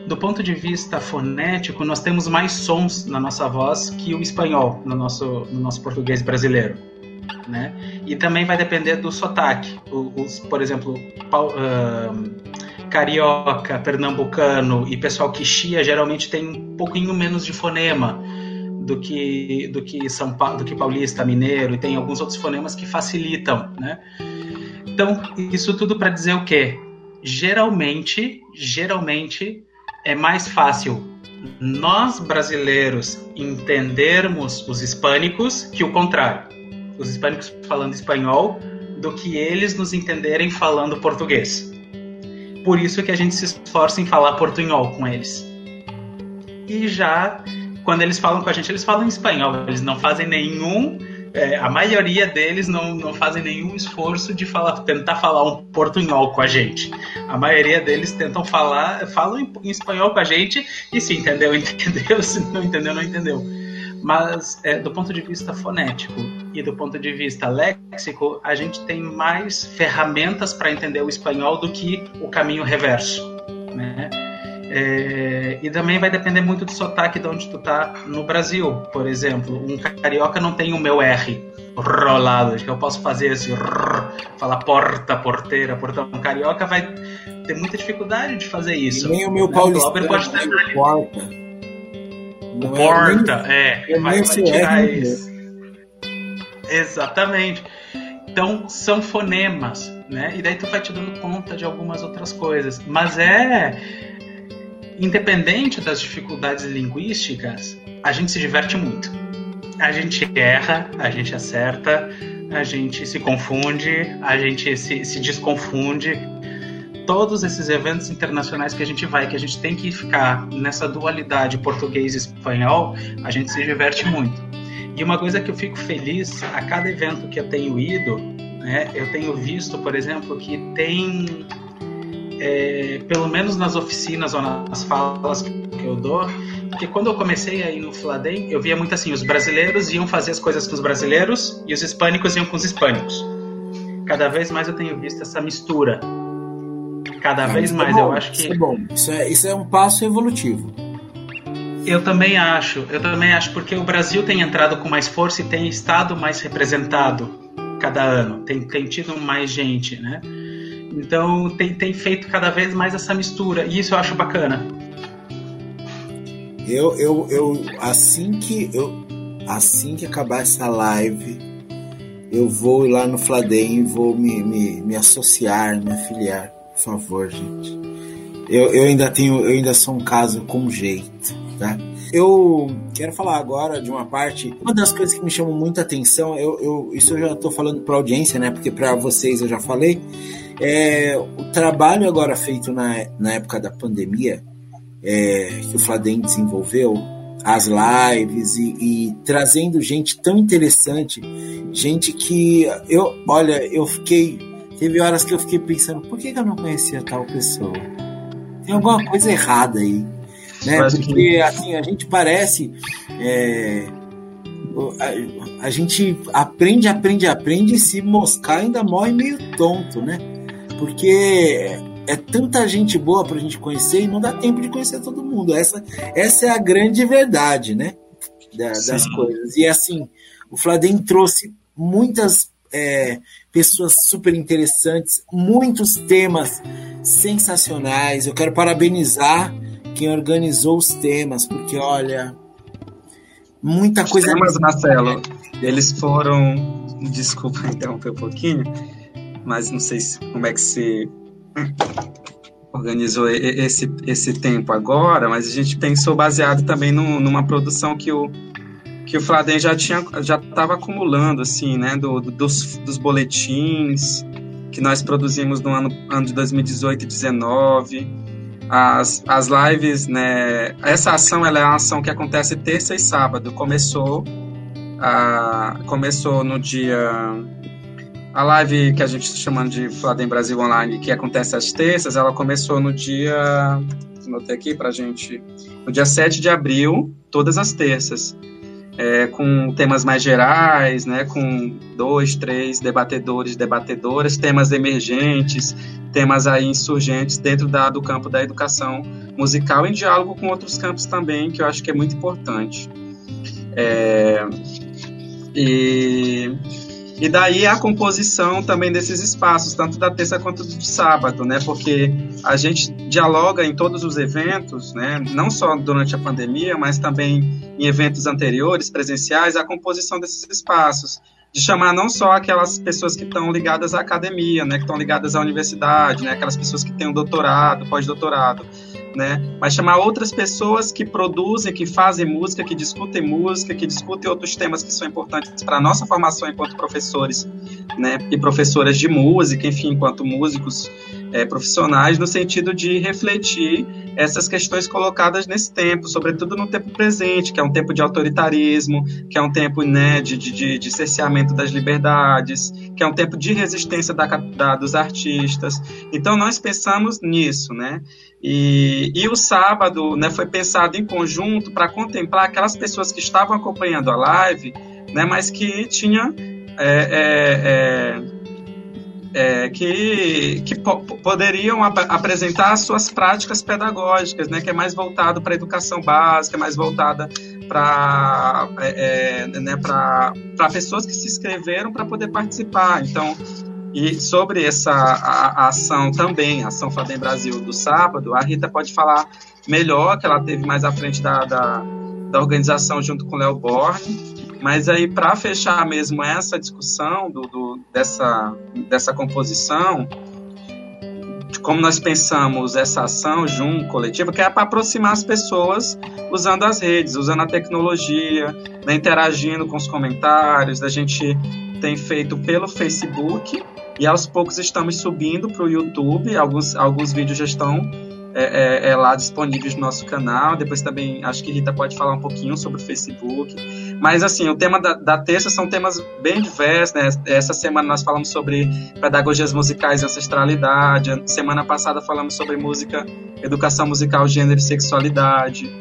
Do ponto de vista fonético, nós temos mais sons na nossa voz que o espanhol no nosso, no nosso português brasileiro né? E também vai depender do sotaque. Os, por exemplo, uh, carioca, pernambucano e pessoal que chia geralmente tem um pouquinho menos de fonema do que do que São Paulo, do que paulista, mineiro e tem alguns outros fonemas que facilitam, né? Então, isso tudo para dizer o quê? Geralmente, geralmente é mais fácil nós brasileiros entendermos os hispânicos que o contrário os hispânicos falando espanhol, do que eles nos entenderem falando português. Por isso que a gente se esforça em falar portunhol com eles. E já quando eles falam com a gente, eles falam em espanhol, eles não fazem nenhum é, a maioria deles não, não fazem nenhum esforço de falar, tentar falar um portunhol com a gente. A maioria deles tentam falar, falam em, em espanhol com a gente e se entendeu, entendeu, se não entendeu, não entendeu. Mas é, do ponto de vista fonético e do ponto de vista léxico, a gente tem mais ferramentas para entender o espanhol do que o caminho reverso. Né? É, e também vai depender muito do sotaque de onde tu tá no Brasil. Por exemplo, um carioca não tem o meu R rolado, que eu posso fazer esse rrr, falar porta, porteira, portão. Um carioca vai ter muita dificuldade de fazer isso. E nem o meu né? paulistano pode ter porta. O porta, é, é vai, vai tirar isso. Exatamente. Então, são fonemas, né? E daí tu vai te dando conta de algumas outras coisas. Mas é independente das dificuldades linguísticas, a gente se diverte muito. A gente erra, a gente acerta, a gente se confunde, a gente se, se desconfunde. Todos esses eventos internacionais que a gente vai, que a gente tem que ficar nessa dualidade português e espanhol, a gente se diverte muito. E uma coisa que eu fico feliz a cada evento que eu tenho ido, né, eu tenho visto, por exemplo, que tem é, pelo menos nas oficinas ou nas falas que eu dou, porque quando eu comecei aí no Fladem, eu via muito assim, os brasileiros iam fazer as coisas com os brasileiros e os hispânicos iam com os hispânicos. Cada vez mais eu tenho visto essa mistura. Cada vez é mais, é eu acho que... Isso é bom, isso é, isso é um passo evolutivo. Eu também acho, eu também acho, porque o Brasil tem entrado com mais força e tem estado mais representado cada ano, tem, tem tido mais gente, né? Então tem, tem feito cada vez mais essa mistura, e isso eu acho bacana. Eu, eu, eu assim que eu assim que acabar essa live, eu vou lá no Fladem e vou me, me, me associar, me afiliar, por favor, gente. Eu, eu ainda tenho, eu ainda sou um caso com jeito, tá? Eu quero falar agora de uma parte. Uma das coisas que me chamou muita atenção, eu, eu isso eu já estou falando para audiência, né? Porque para vocês eu já falei. É, o trabalho agora feito na, na época da pandemia, é, que o Fladem desenvolveu, as lives e, e, trazendo gente tão interessante, gente que eu, olha, eu fiquei, teve horas que eu fiquei pensando, por que, que eu não conhecia tal pessoa? Tem alguma coisa errada aí, né? Porque assim a gente parece é, a, a, gente aprende, aprende, aprende e se moscar ainda morre meio tonto, né? porque é tanta gente boa para a gente conhecer e não dá tempo de conhecer todo mundo. Essa, essa é a grande verdade, né? Da, das coisas. E assim, o Fladem trouxe muitas é, pessoas super interessantes, muitos temas sensacionais. Eu quero parabenizar quem organizou os temas, porque olha, muita coisa. Os temas, Marcelo, eles foram. Desculpa interromper um pouquinho mas não sei se, como é que se organizou esse, esse tempo agora, mas a gente pensou baseado também no, numa produção que o que o Fladen já tinha já estava acumulando assim, né, do, do, dos, dos boletins que nós produzimos no ano, ano de 2018 e 2019, as, as lives, né, essa ação ela é uma ação que acontece terça e sábado, começou a, começou no dia a live que a gente está chamando de Fladem Brasil Online, que acontece às terças, ela começou no dia. Anotei aqui para gente. No dia 7 de abril, todas as terças. É, com temas mais gerais, né, com dois, três debatedores, debatedoras, temas emergentes, temas aí insurgentes dentro da, do campo da educação musical, em diálogo com outros campos também, que eu acho que é muito importante. É, e e daí a composição também desses espaços, tanto da terça quanto do sábado, né? Porque a gente dialoga em todos os eventos, né? Não só durante a pandemia, mas também em eventos anteriores, presenciais, a composição desses espaços de chamar não só aquelas pessoas que estão ligadas à academia, né, que estão ligadas à universidade, né, aquelas pessoas que têm um doutorado, pós-doutorado, né? Mas chamar outras pessoas que produzem, que fazem música, que discutem música, que discutem outros temas que são importantes para a nossa formação enquanto professores, né? E professoras de música, enfim, enquanto músicos é, profissionais, no sentido de refletir essas questões colocadas nesse tempo, sobretudo no tempo presente, que é um tempo de autoritarismo, que é um tempo né, de, de, de cerceamento das liberdades, que é um tempo de resistência da, da, dos artistas. Então, nós pensamos nisso, né? E, e o sábado né, foi pensado em conjunto para contemplar aquelas pessoas que estavam acompanhando a live, né, mas que tinha é, é, é, que, que po poderiam ap apresentar suas práticas pedagógicas, né, que é mais voltado para a educação básica, mais voltada para é, é, né, pessoas que se inscreveram para poder participar. Então, e sobre essa a, a ação também, a ação Fadem Brasil do sábado, a Rita pode falar melhor, que ela teve mais à frente da, da, da organização junto com o Léo Borne. Mas aí, para fechar mesmo essa discussão do, do, dessa, dessa composição, de como nós pensamos essa ação junto, coletiva, que é para aproximar as pessoas usando as redes, usando a tecnologia, né, interagindo com os comentários. A gente tem feito pelo Facebook e aos poucos estamos subindo para o YouTube. Alguns, alguns vídeos já estão é, é, é, lá disponíveis no nosso canal. Depois também acho que Rita pode falar um pouquinho sobre o Facebook. Mas assim, o tema da, da terça são temas bem diversos. Né? Essa semana nós falamos sobre pedagogias musicais e ancestralidade. Semana passada falamos sobre música, educação musical, gênero e sexualidade.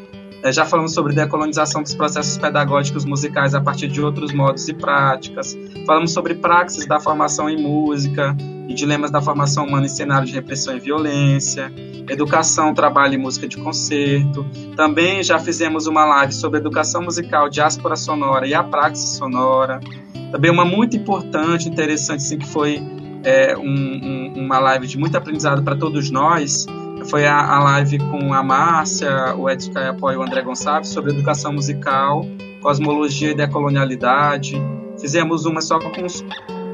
É, já falamos sobre decolonização dos processos pedagógicos musicais a partir de outros modos e práticas. Falamos sobre praxis da formação em música e dilemas da formação humana em cenário de repressão e violência. Educação, trabalho e música de concerto. Também já fizemos uma live sobre educação musical, diáspora sonora e a praxis sonora. Também uma muito importante, interessante, sim, que foi é, um, um, uma live de muito aprendizado para todos nós, foi a, a live com a Márcia, o Edson Caiapó e o André Gonçalves sobre educação musical, cosmologia e decolonialidade. Fizemos uma só com os,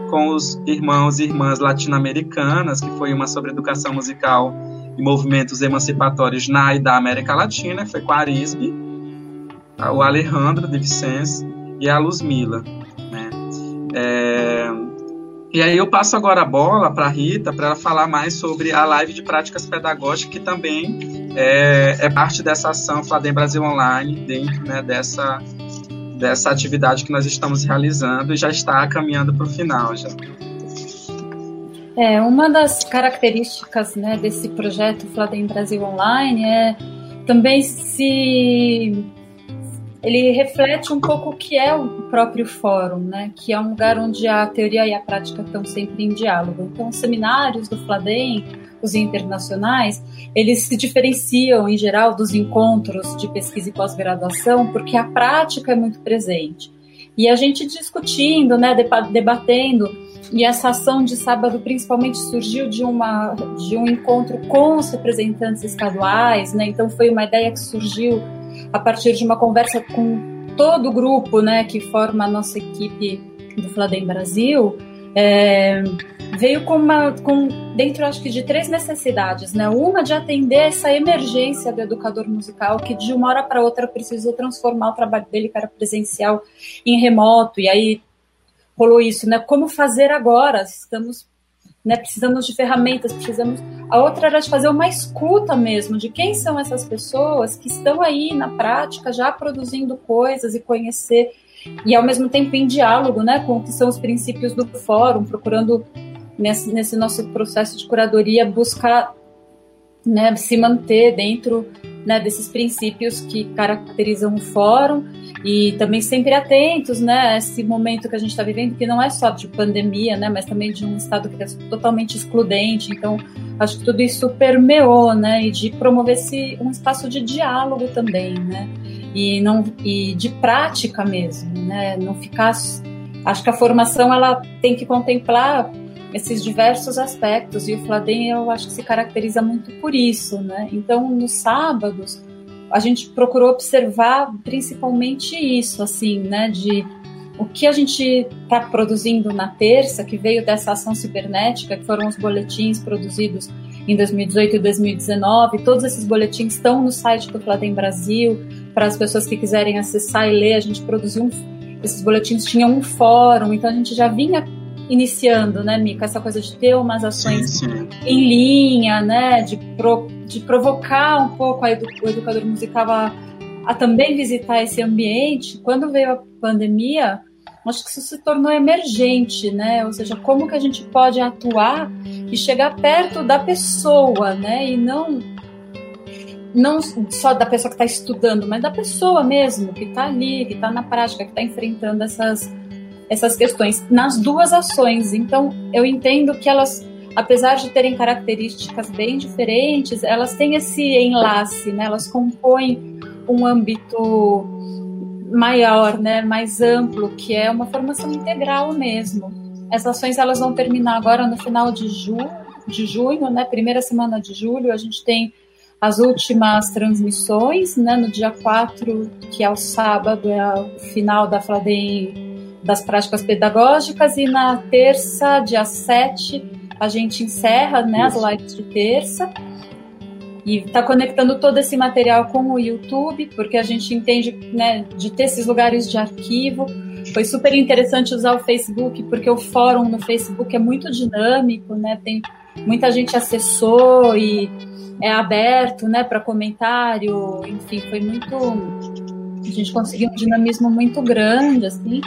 com os irmãos e irmãs latino-americanas, que foi uma sobre educação musical e movimentos emancipatórios na e da América Latina, foi com a Arisbe, o Alejandro de Vicens e a Luzmila. Né? É, e aí eu passo agora a bola para a Rita para ela falar mais sobre a live de práticas pedagógicas, que também é, é parte dessa ação Fladem Brasil Online, dentro né, dessa, dessa atividade que nós estamos realizando e já está caminhando para o final já. É, uma das características né, desse projeto Fladem Brasil Online é também se ele reflete um pouco o que é o próprio fórum, né? Que é um lugar onde a teoria e a prática estão sempre em diálogo. Então, os seminários do Fladem, os internacionais, eles se diferenciam em geral dos encontros de pesquisa e pós-graduação, porque a prática é muito presente. E a gente discutindo, né, debatendo, e essa ação de sábado principalmente surgiu de uma de um encontro com os representantes estaduais, né? Então foi uma ideia que surgiu a partir de uma conversa com todo o grupo né, que forma a nossa equipe do Fladem Brasil, é, veio com, uma, com dentro acho que de três necessidades, né? Uma de atender essa emergência do educador musical que de uma hora para outra precisou transformar o trabalho dele que era presencial em remoto e aí rolou isso, né? Como fazer agora? Estamos né? Precisamos de ferramentas, precisamos. A outra era de fazer uma escuta mesmo de quem são essas pessoas que estão aí na prática já produzindo coisas e conhecer e ao mesmo tempo em diálogo, né, com o que são os princípios do fórum, procurando nesse, nesse nosso processo de curadoria buscar né, se manter dentro né, desses princípios que caracterizam o fórum e também sempre atentos, né, a esse momento que a gente está vivendo, que não é só de pandemia, né, mas também de um estado que é totalmente excludente. Então, acho que tudo isso permeou, né, e de promover esse, um espaço de diálogo também, né, e não e de prática mesmo, né, não ficar. Acho que a formação ela tem que contemplar esses diversos aspectos e o Fladem eu acho que se caracteriza muito por isso, né? Então, nos sábados a gente procurou observar principalmente isso, assim, né, de o que a gente está produzindo na terça, que veio dessa ação cibernética, que foram os boletins produzidos em 2018 e 2019. Todos esses boletins estão no site do Fladem Brasil, para as pessoas que quiserem acessar e ler. A gente produziu um, esses boletins, tinham um fórum, então a gente já vinha iniciando, né, Mica, essa coisa de ter umas ações sim, sim. em linha, né, de, pro, de provocar um pouco edu, o educador musical a, a também visitar esse ambiente. Quando veio a pandemia, acho que isso se tornou emergente, né? Ou seja, como que a gente pode atuar e chegar perto da pessoa, né? E não não só da pessoa que está estudando, mas da pessoa mesmo que está ali, que está na prática, que está enfrentando essas essas questões nas duas ações. Então, eu entendo que elas, apesar de terem características bem diferentes, elas têm esse enlace, né? Elas compõem um âmbito maior, né, mais amplo, que é uma formação integral mesmo. Essas ações elas vão terminar agora no final de junho, de junho, né, primeira semana de julho, a gente tem as últimas transmissões, né, no dia 4, que é o sábado, é o final da Fladem das práticas pedagógicas, e na terça, dia 7, a gente encerra né, as lives de terça, e está conectando todo esse material com o YouTube, porque a gente entende né, de ter esses lugares de arquivo. Foi super interessante usar o Facebook, porque o fórum no Facebook é muito dinâmico, né? Tem muita gente acessou e é aberto, né, para comentário. Enfim, foi muito a gente conseguiu um dinamismo muito grande, assim.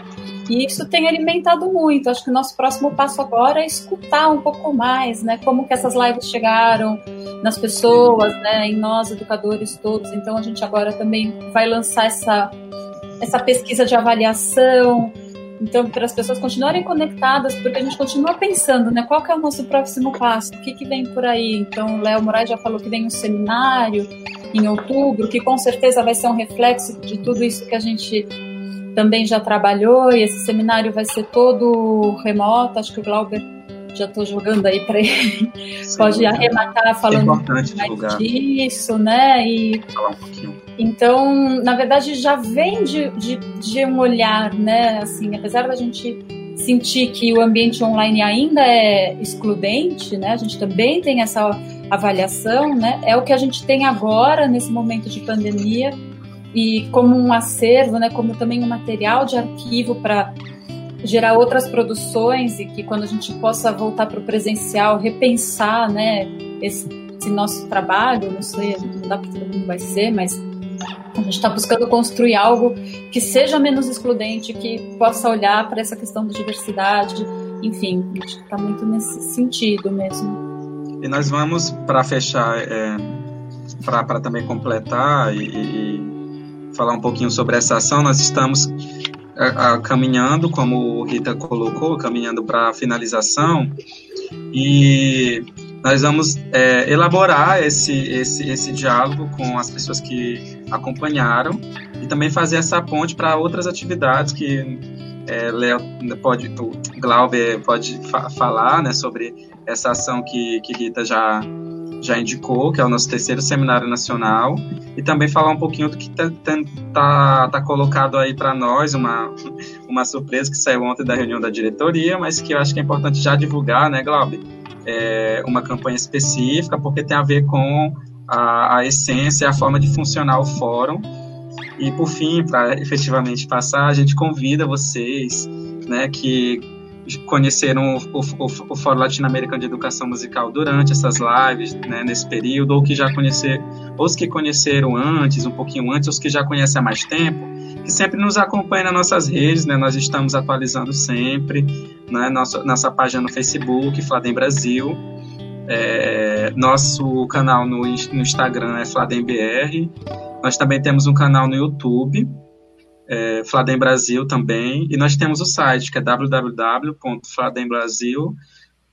E isso tem alimentado muito. Acho que o nosso próximo passo agora é escutar um pouco mais, né? Como que essas lives chegaram nas pessoas, né? Em nós, educadores todos. Então a gente agora também vai lançar essa, essa pesquisa de avaliação. Então, para as pessoas continuarem conectadas, porque a gente continua pensando, né? Qual que é o nosso próximo passo? O que, que vem por aí? Então, o Léo Moraes já falou que vem um seminário em outubro, que com certeza vai ser um reflexo de tudo isso que a gente também já trabalhou, e esse seminário vai ser todo remoto, acho que o Glauber já estou jogando aí para ele, Sim, pode arrematar falando é mais divulgar. disso, né? E, Falar um pouquinho. Então, na verdade, já vem de, de, de um olhar, né? Assim, apesar da gente sentir que o ambiente online ainda é excludente, né? A gente também tem essa avaliação, né? É o que a gente tem agora nesse momento de pandemia e como um acervo, né, como também um material de arquivo para gerar outras produções e que quando a gente possa voltar para o presencial, repensar, né, esse, esse, nosso trabalho, não sei, não dá para todo mundo vai ser, mas a gente está buscando construir algo que seja menos excludente, que possa olhar para essa questão da diversidade, enfim, a gente está muito nesse sentido mesmo. E nós vamos, para fechar, é, para também completar e, e falar um pouquinho sobre essa ação, nós estamos a, a, caminhando, como o Rita colocou, caminhando para a finalização e nós vamos é, elaborar esse, esse, esse diálogo com as pessoas que acompanharam e também fazer essa ponte para outras atividades que é, Léo pode, o Glauber pode fa falar né, sobre essa ação que, que Rita já já indicou, que é o nosso terceiro seminário nacional, e também falar um pouquinho do que está tá, tá colocado aí para nós, uma, uma surpresa que saiu ontem da reunião da diretoria, mas que eu acho que é importante já divulgar, né, Glauber? É uma campanha específica, porque tem a ver com a, a essência, a forma de funcionar o fórum. E, por fim, para efetivamente passar, a gente convida vocês né, que conheceram o, o, o Fórum Latino-Americano de Educação Musical durante essas lives, né, nesse período, ou que já conheceram, ou os que conheceram antes, um pouquinho antes, os que já conhecem há mais tempo, que sempre nos acompanham nas nossas redes, né, nós estamos atualizando sempre, né, nossa, nossa página no Facebook, Fladem Brasil, é, nosso canal no, no Instagram é FlademBR, nós também temos um canal no YouTube, é, Brasil também, e nós temos o site que é www.fladembrasil.com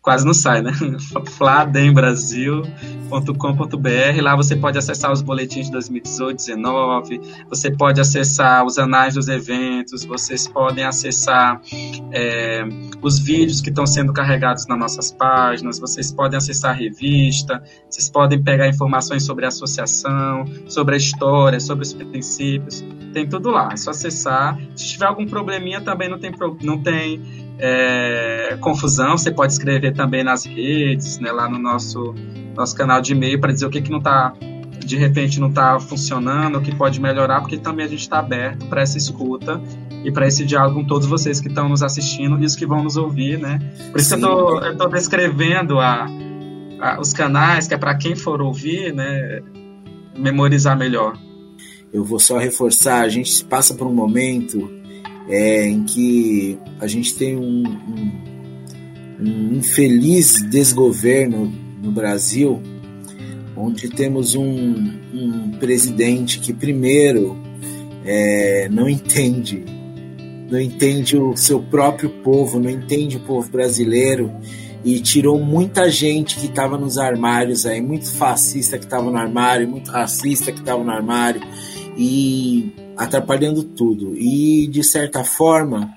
quase não sai, né? fladembrasil.com.br. Lá você pode acessar os boletins de 2018, 2019, você pode acessar os anais dos eventos, vocês podem acessar é, os vídeos que estão sendo carregados nas nossas páginas, vocês podem acessar a revista, vocês podem pegar informações sobre a associação, sobre a história, sobre os princípios. Tem tudo lá, é só acessar. Se tiver algum probleminha também não tem, não tem é, confusão, você pode escrever também nas redes, né, lá no nosso, nosso canal de e-mail para dizer o que, que não está de repente não está funcionando, o que pode melhorar, porque também a gente está aberto para essa escuta e para esse diálogo com todos vocês que estão nos assistindo e os que vão nos ouvir, né? Por isso Sim. que eu estou descrevendo a, a, os canais, que é para quem for ouvir, né, memorizar melhor. Eu vou só reforçar, a gente passa por um momento é, em que a gente tem um, um, um infeliz desgoverno no Brasil, onde temos um, um presidente que primeiro é, não entende, não entende o seu próprio povo, não entende o povo brasileiro e tirou muita gente que estava nos armários aí, muito fascista que estava no armário, muito racista que estava no armário e atrapalhando tudo. E de certa forma,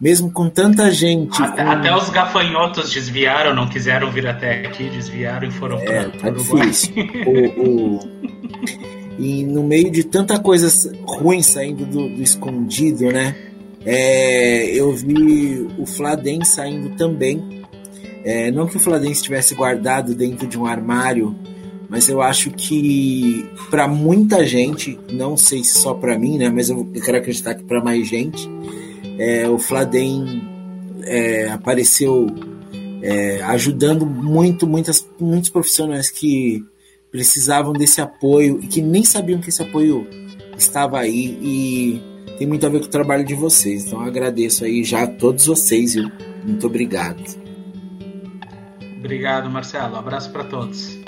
mesmo com tanta gente. Até, com... até os gafanhotos desviaram, não quiseram vir até aqui, desviaram e foram é, para tá difícil. o, o... E no meio de tanta coisa ruim saindo do, do escondido, né? É, eu vi o Fladen saindo também. É, não que o Fladen estivesse guardado dentro de um armário mas eu acho que para muita gente, não sei se só para mim, né, mas eu, quero acreditar que para mais gente, é, o Fladen é, apareceu é, ajudando muito, muitas, muitos profissionais que precisavam desse apoio e que nem sabiam que esse apoio estava aí e tem muito a ver com o trabalho de vocês. Então agradeço aí já a todos vocês, viu? Muito obrigado. Obrigado, Marcelo. Abraço para todos.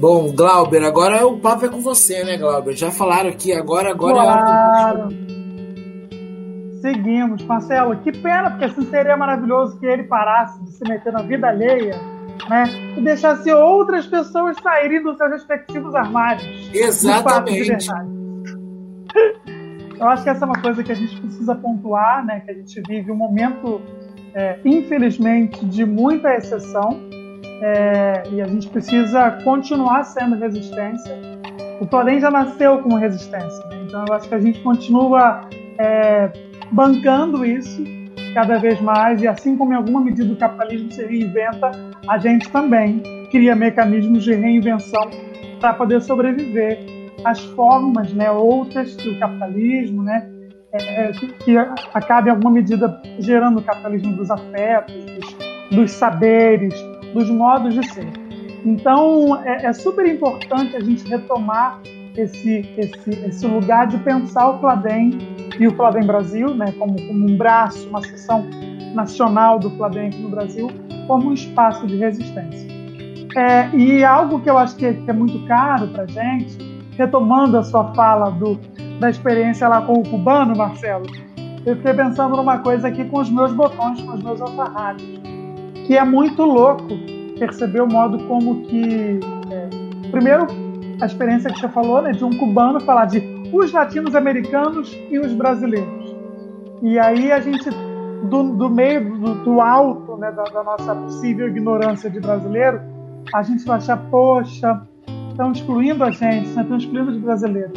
Bom, Glauber, agora o papo é com você, né, Glauber? Já falaram aqui, agora, agora claro. é hora do... Seguimos, Marcelo. Que pena, porque assim seria maravilhoso que ele parasse de se meter na vida alheia, né? E deixasse outras pessoas saírem dos seus respectivos armários. Exatamente. Eu acho que essa é uma coisa que a gente precisa pontuar, né? Que a gente vive um momento, é, infelizmente, de muita exceção é, e a gente precisa continuar sendo resistência. O Florém já nasceu como resistência, né? então eu acho que a gente continua é, bancando isso cada vez mais, e assim como em alguma medida o capitalismo se reinventa, a gente também cria mecanismos de reinvenção para poder sobreviver às formas né, outras do capitalismo, né, é, é que, que acabe em alguma medida gerando o capitalismo dos afetos, dos, dos saberes, dos modos de ser. Então, é, é super importante a gente retomar esse, esse, esse lugar de pensar o Fladem e o Fladem Brasil, né, como, como um braço, uma seção nacional do Fladem aqui no Brasil, como um espaço de resistência. É, e algo que eu acho que que é muito caro para gente, retomando a sua fala do, da experiência lá com o cubano, Marcelo, eu fiquei pensando numa coisa aqui com os meus botões, com os meus alfarrábios que é muito louco perceber o modo como que é, primeiro a experiência que você falou né, de um cubano falar de os latinos-americanos e os brasileiros. E aí a gente do, do meio do, do alto né, da, da, nossa possível ignorância de brasileiro a gente vai achar poxa estão excluindo a gente né, estão excluindo os brasileiros.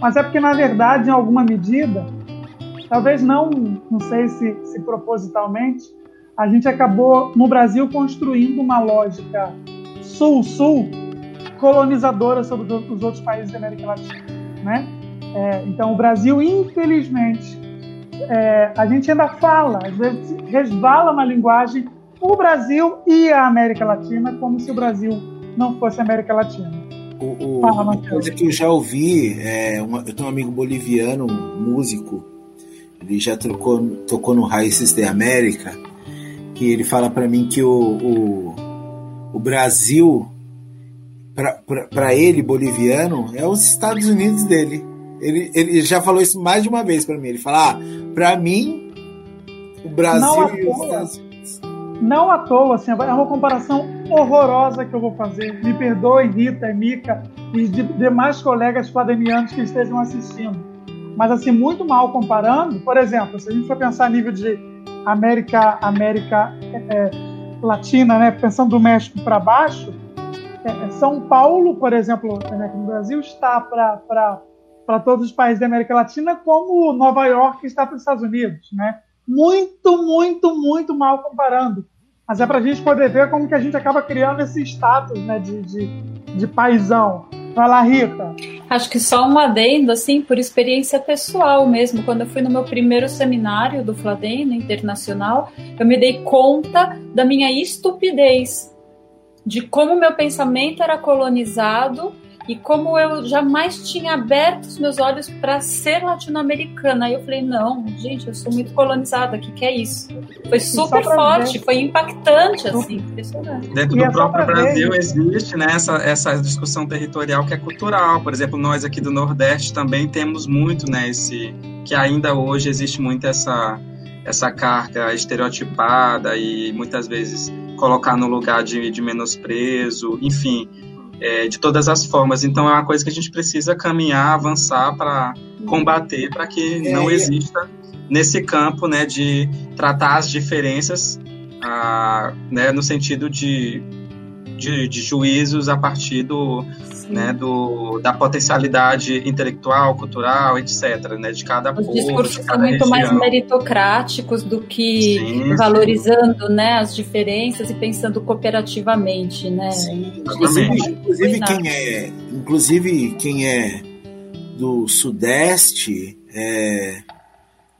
Mas é porque na verdade em alguma medida talvez não não sei se, se propositalmente a gente acabou no Brasil construindo uma lógica sul-sul colonizadora sobre os outros países da América Latina, né? É, então o Brasil, infelizmente, é, a gente ainda fala, às vezes resvala na linguagem o Brasil e a América Latina como se o Brasil não fosse a América Latina. O, o, Fala, uma coisa que eu já ouvi, é, uma, eu tenho um amigo boliviano, músico, ele já tocou, tocou no Raízes de América, que ele fala para mim que o, o, o Brasil, para ele, boliviano, é os Estados Unidos dele. Ele, ele já falou isso mais de uma vez para mim. Ele fala: ah, para mim, o Brasil e os Estados Unidos. Não à toa, assim, é uma comparação horrorosa que eu vou fazer. Me perdoe, Rita, Mica e de, demais colegas fladenianos que estejam assistindo. Mas, assim, muito mal comparando, por exemplo, se a gente for pensar a nível de América, América é, Latina, né, pensando do México para baixo, é, é, São Paulo, por exemplo, né, no Brasil, está para todos os países da América Latina como Nova York está para os Estados Unidos. Né? muito, muito, muito mal comparando. Mas é para a gente poder ver como que a gente acaba criando esse status né, de, de, de paisão. Vai lá, Rita. Acho que só um adendo, assim, por experiência pessoal mesmo. Quando eu fui no meu primeiro seminário do Fladeno Internacional, eu me dei conta da minha estupidez, de como meu pensamento era colonizado e como eu jamais tinha aberto os meus olhos para ser latino-americana. Aí eu falei, não, gente, eu sou muito colonizada, o que, que é isso? Foi super forte, ver. foi impactante, assim, impressionante. Dentro do é próprio Brasil ver. existe né, essa, essa discussão territorial que é cultural. Por exemplo, nós aqui do Nordeste também temos muito, né, esse, que ainda hoje existe muito essa, essa carga estereotipada e muitas vezes colocar no lugar de, de menosprezo, enfim é, de todas as formas. Então é uma coisa que a gente precisa caminhar, avançar para combater, para que é, não exista nesse campo né, de tratar as diferenças ah, né, no sentido de, de, de, juízos a partir do, né, do, da potencialidade intelectual, cultural, etc., né, de cada Os povo. Os discursos são muito região. mais meritocráticos do que sim, valorizando sim. Né, as diferenças e pensando cooperativamente. Né? Sim, inclusive, inclusive quem é, inclusive quem é do Sudeste, é,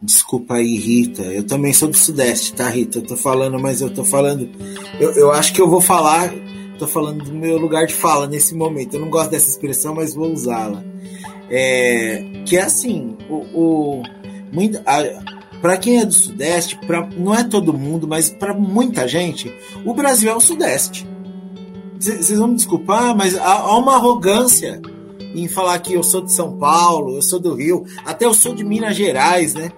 Desculpa aí, Rita. Eu também sou do Sudeste, tá, Rita? Eu tô falando, mas eu tô falando. Eu, eu acho que eu vou falar Tô falando do meu lugar de fala nesse momento. Eu não gosto dessa expressão, mas vou usá-la. É, que é assim, o, o para quem é do Sudeste, pra, não é todo mundo, mas para muita gente, o Brasil é o Sudeste. Vocês vão me desculpar, mas há, há uma arrogância em falar que eu sou de São Paulo, eu sou do Rio, até eu sou de Minas Gerais, né?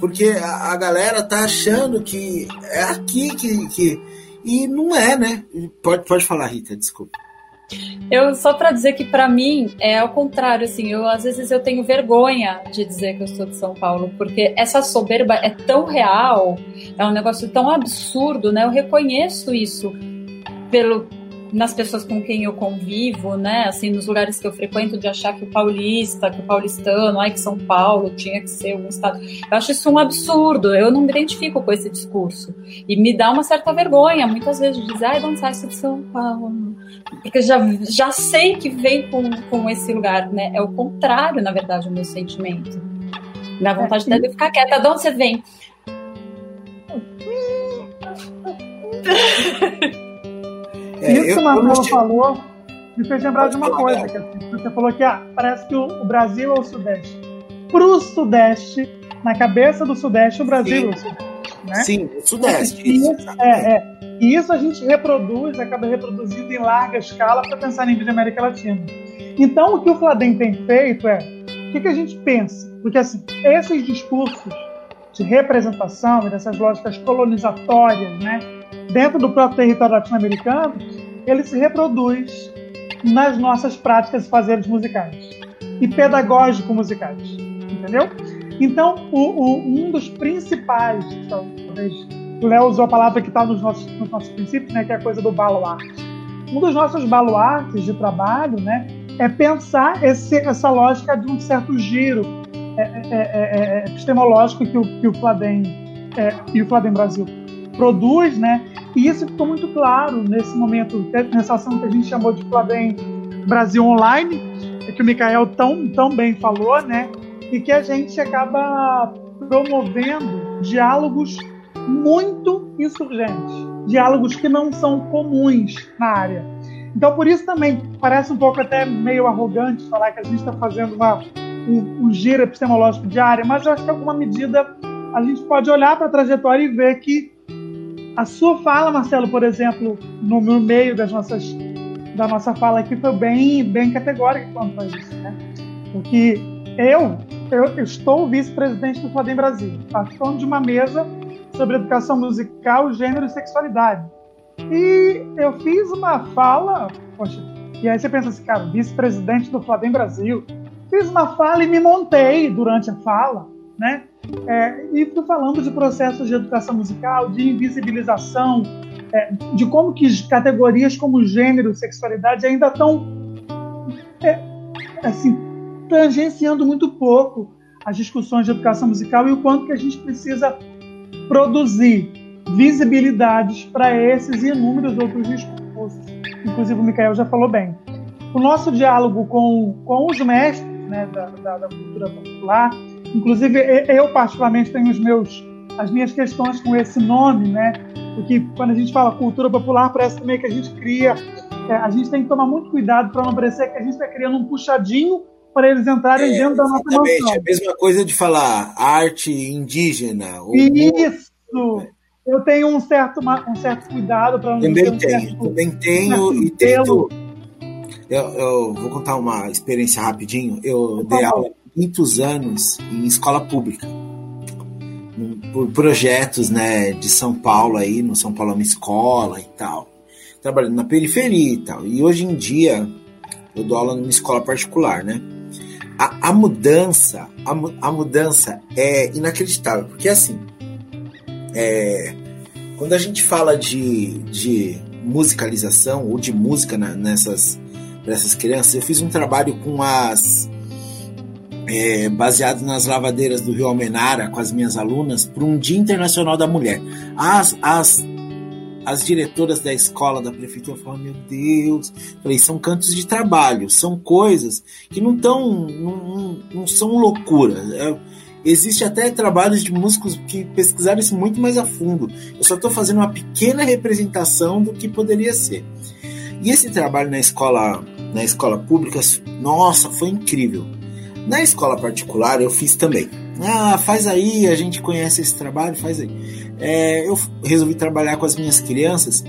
Porque a, a galera tá achando que é aqui que, que e não é, né? Pode, pode falar, Rita, desculpa. Eu só para dizer que para mim é ao contrário, assim, eu às vezes eu tenho vergonha de dizer que eu sou de São Paulo, porque essa soberba é tão real, é um negócio tão absurdo, né? Eu reconheço isso pelo nas pessoas com quem eu convivo, né, assim, nos lugares que eu frequento, de achar que o paulista, que o paulistano, ai, que São Paulo tinha que ser um estado. Eu acho isso um absurdo, eu não me identifico com esse discurso. E me dá uma certa vergonha, muitas vezes, de dizer, ai, não sai de São Paulo. Porque já, já sei que vem com, com esse lugar, né, é o contrário, na verdade, o meu sentimento. Dá vontade é, de ficar quieta, de onde você vem? É, Isso que o Marcelo falou me fez lembrar de uma coisa. Que, assim, você falou que ah, parece que o, Brasil é o Sudeste. Para o Sudeste, na cabeça do Sudeste, o Brasil Sim. é o Sudeste. Né? Sim, o Sudeste. Isso, é, é. E isso a gente reproduz, acaba reproduzindo em larga escala para pensar em nível de América Latina. Então, o que o Fladem tem feito é, o que, que a gente pensa? Porque assim, esses discursos de representação e dessas lógicas colonizatórias, né, dentro do próprio território latino-americano, ele se reproduz nas nossas práticas e fazeres musicais e pedagógico-musicais, entendeu? Então, o, o, um dos principais, talvez, o Léo usou a palavra que está nos nossos, nos nossos princípios, né, que é a coisa do baluarte. Um dos nossos baluartes de trabalho, né, é pensar esse, essa lógica de um certo giro é, é, é, é epistemológico que o, que o Fladem e o Fladem Brasil produz, né? E isso ficou muito claro nesse momento, nessa ação que a gente chamou de Flavem Brasil Online, que o Mikael tão, tão bem falou, né? E que a gente acaba promovendo diálogos muito insurgentes, diálogos que não são comuns na área. Então, por isso também parece um pouco até meio arrogante falar que a gente está fazendo uma, um, um giro epistemológico de área, mas eu acho que alguma medida a gente pode olhar para a trajetória e ver que a sua fala, Marcelo, por exemplo, no, no meio das nossas, da nossa fala aqui foi bem, bem categórica quanto a isso, né? Porque eu, eu, estou vice-presidente do Fadem Brasil, participando de uma mesa sobre educação musical, gênero e sexualidade. E eu fiz uma fala, poxa, e aí você pensa assim, cara, vice-presidente do Fladem Brasil, fiz uma fala e me montei durante a fala, né? É, e falando de processos de educação musical, de invisibilização, é, de como que categorias como gênero sexualidade ainda estão é, assim, tangenciando muito pouco as discussões de educação musical e o quanto que a gente precisa produzir visibilidades para esses e inúmeros outros discursos. Inclusive o Micael já falou bem. O nosso diálogo com, com os mestres né, da, da, da cultura popular, inclusive eu particularmente tenho os meus as minhas questões com esse nome, né? Porque quando a gente fala cultura popular, parece também que a gente cria. É, a gente tem que tomar muito cuidado para não parecer que a gente está criando um puxadinho para eles entrarem é, dentro da nossa noção. É a mesma coisa de falar arte indígena. Isso! Eu tenho um certo, um certo cuidado para não Também um tenho, certo, também tenho e tento. Eu, eu, vou contar uma experiência rapidinho. Eu dei aula muitos anos em escola pública por projetos né, de São Paulo aí, no São Paulo é uma escola e tal, trabalhando na periferia e tal. E hoje em dia eu dou aula numa escola particular, né? A, a mudança, a, a, mudança é inacreditável, porque assim, é, quando a gente fala de, de musicalização ou de música na, nessas para essas crianças, eu fiz um trabalho com as é, baseado nas lavadeiras do Rio Almenara com as minhas alunas para um Dia Internacional da Mulher. As, as, as diretoras da escola, da prefeitura falaram, meu Deus, falei, são cantos de trabalho, são coisas que não estão, não, não, são loucura. É, existe até trabalhos de músicos que pesquisaram isso muito mais a fundo. Eu só estou fazendo uma pequena representação do que poderia ser. E esse trabalho na escola, na escola pública, nossa, foi incrível na escola particular eu fiz também. Ah, faz aí, a gente conhece esse trabalho, faz aí. É, eu resolvi trabalhar com as minhas crianças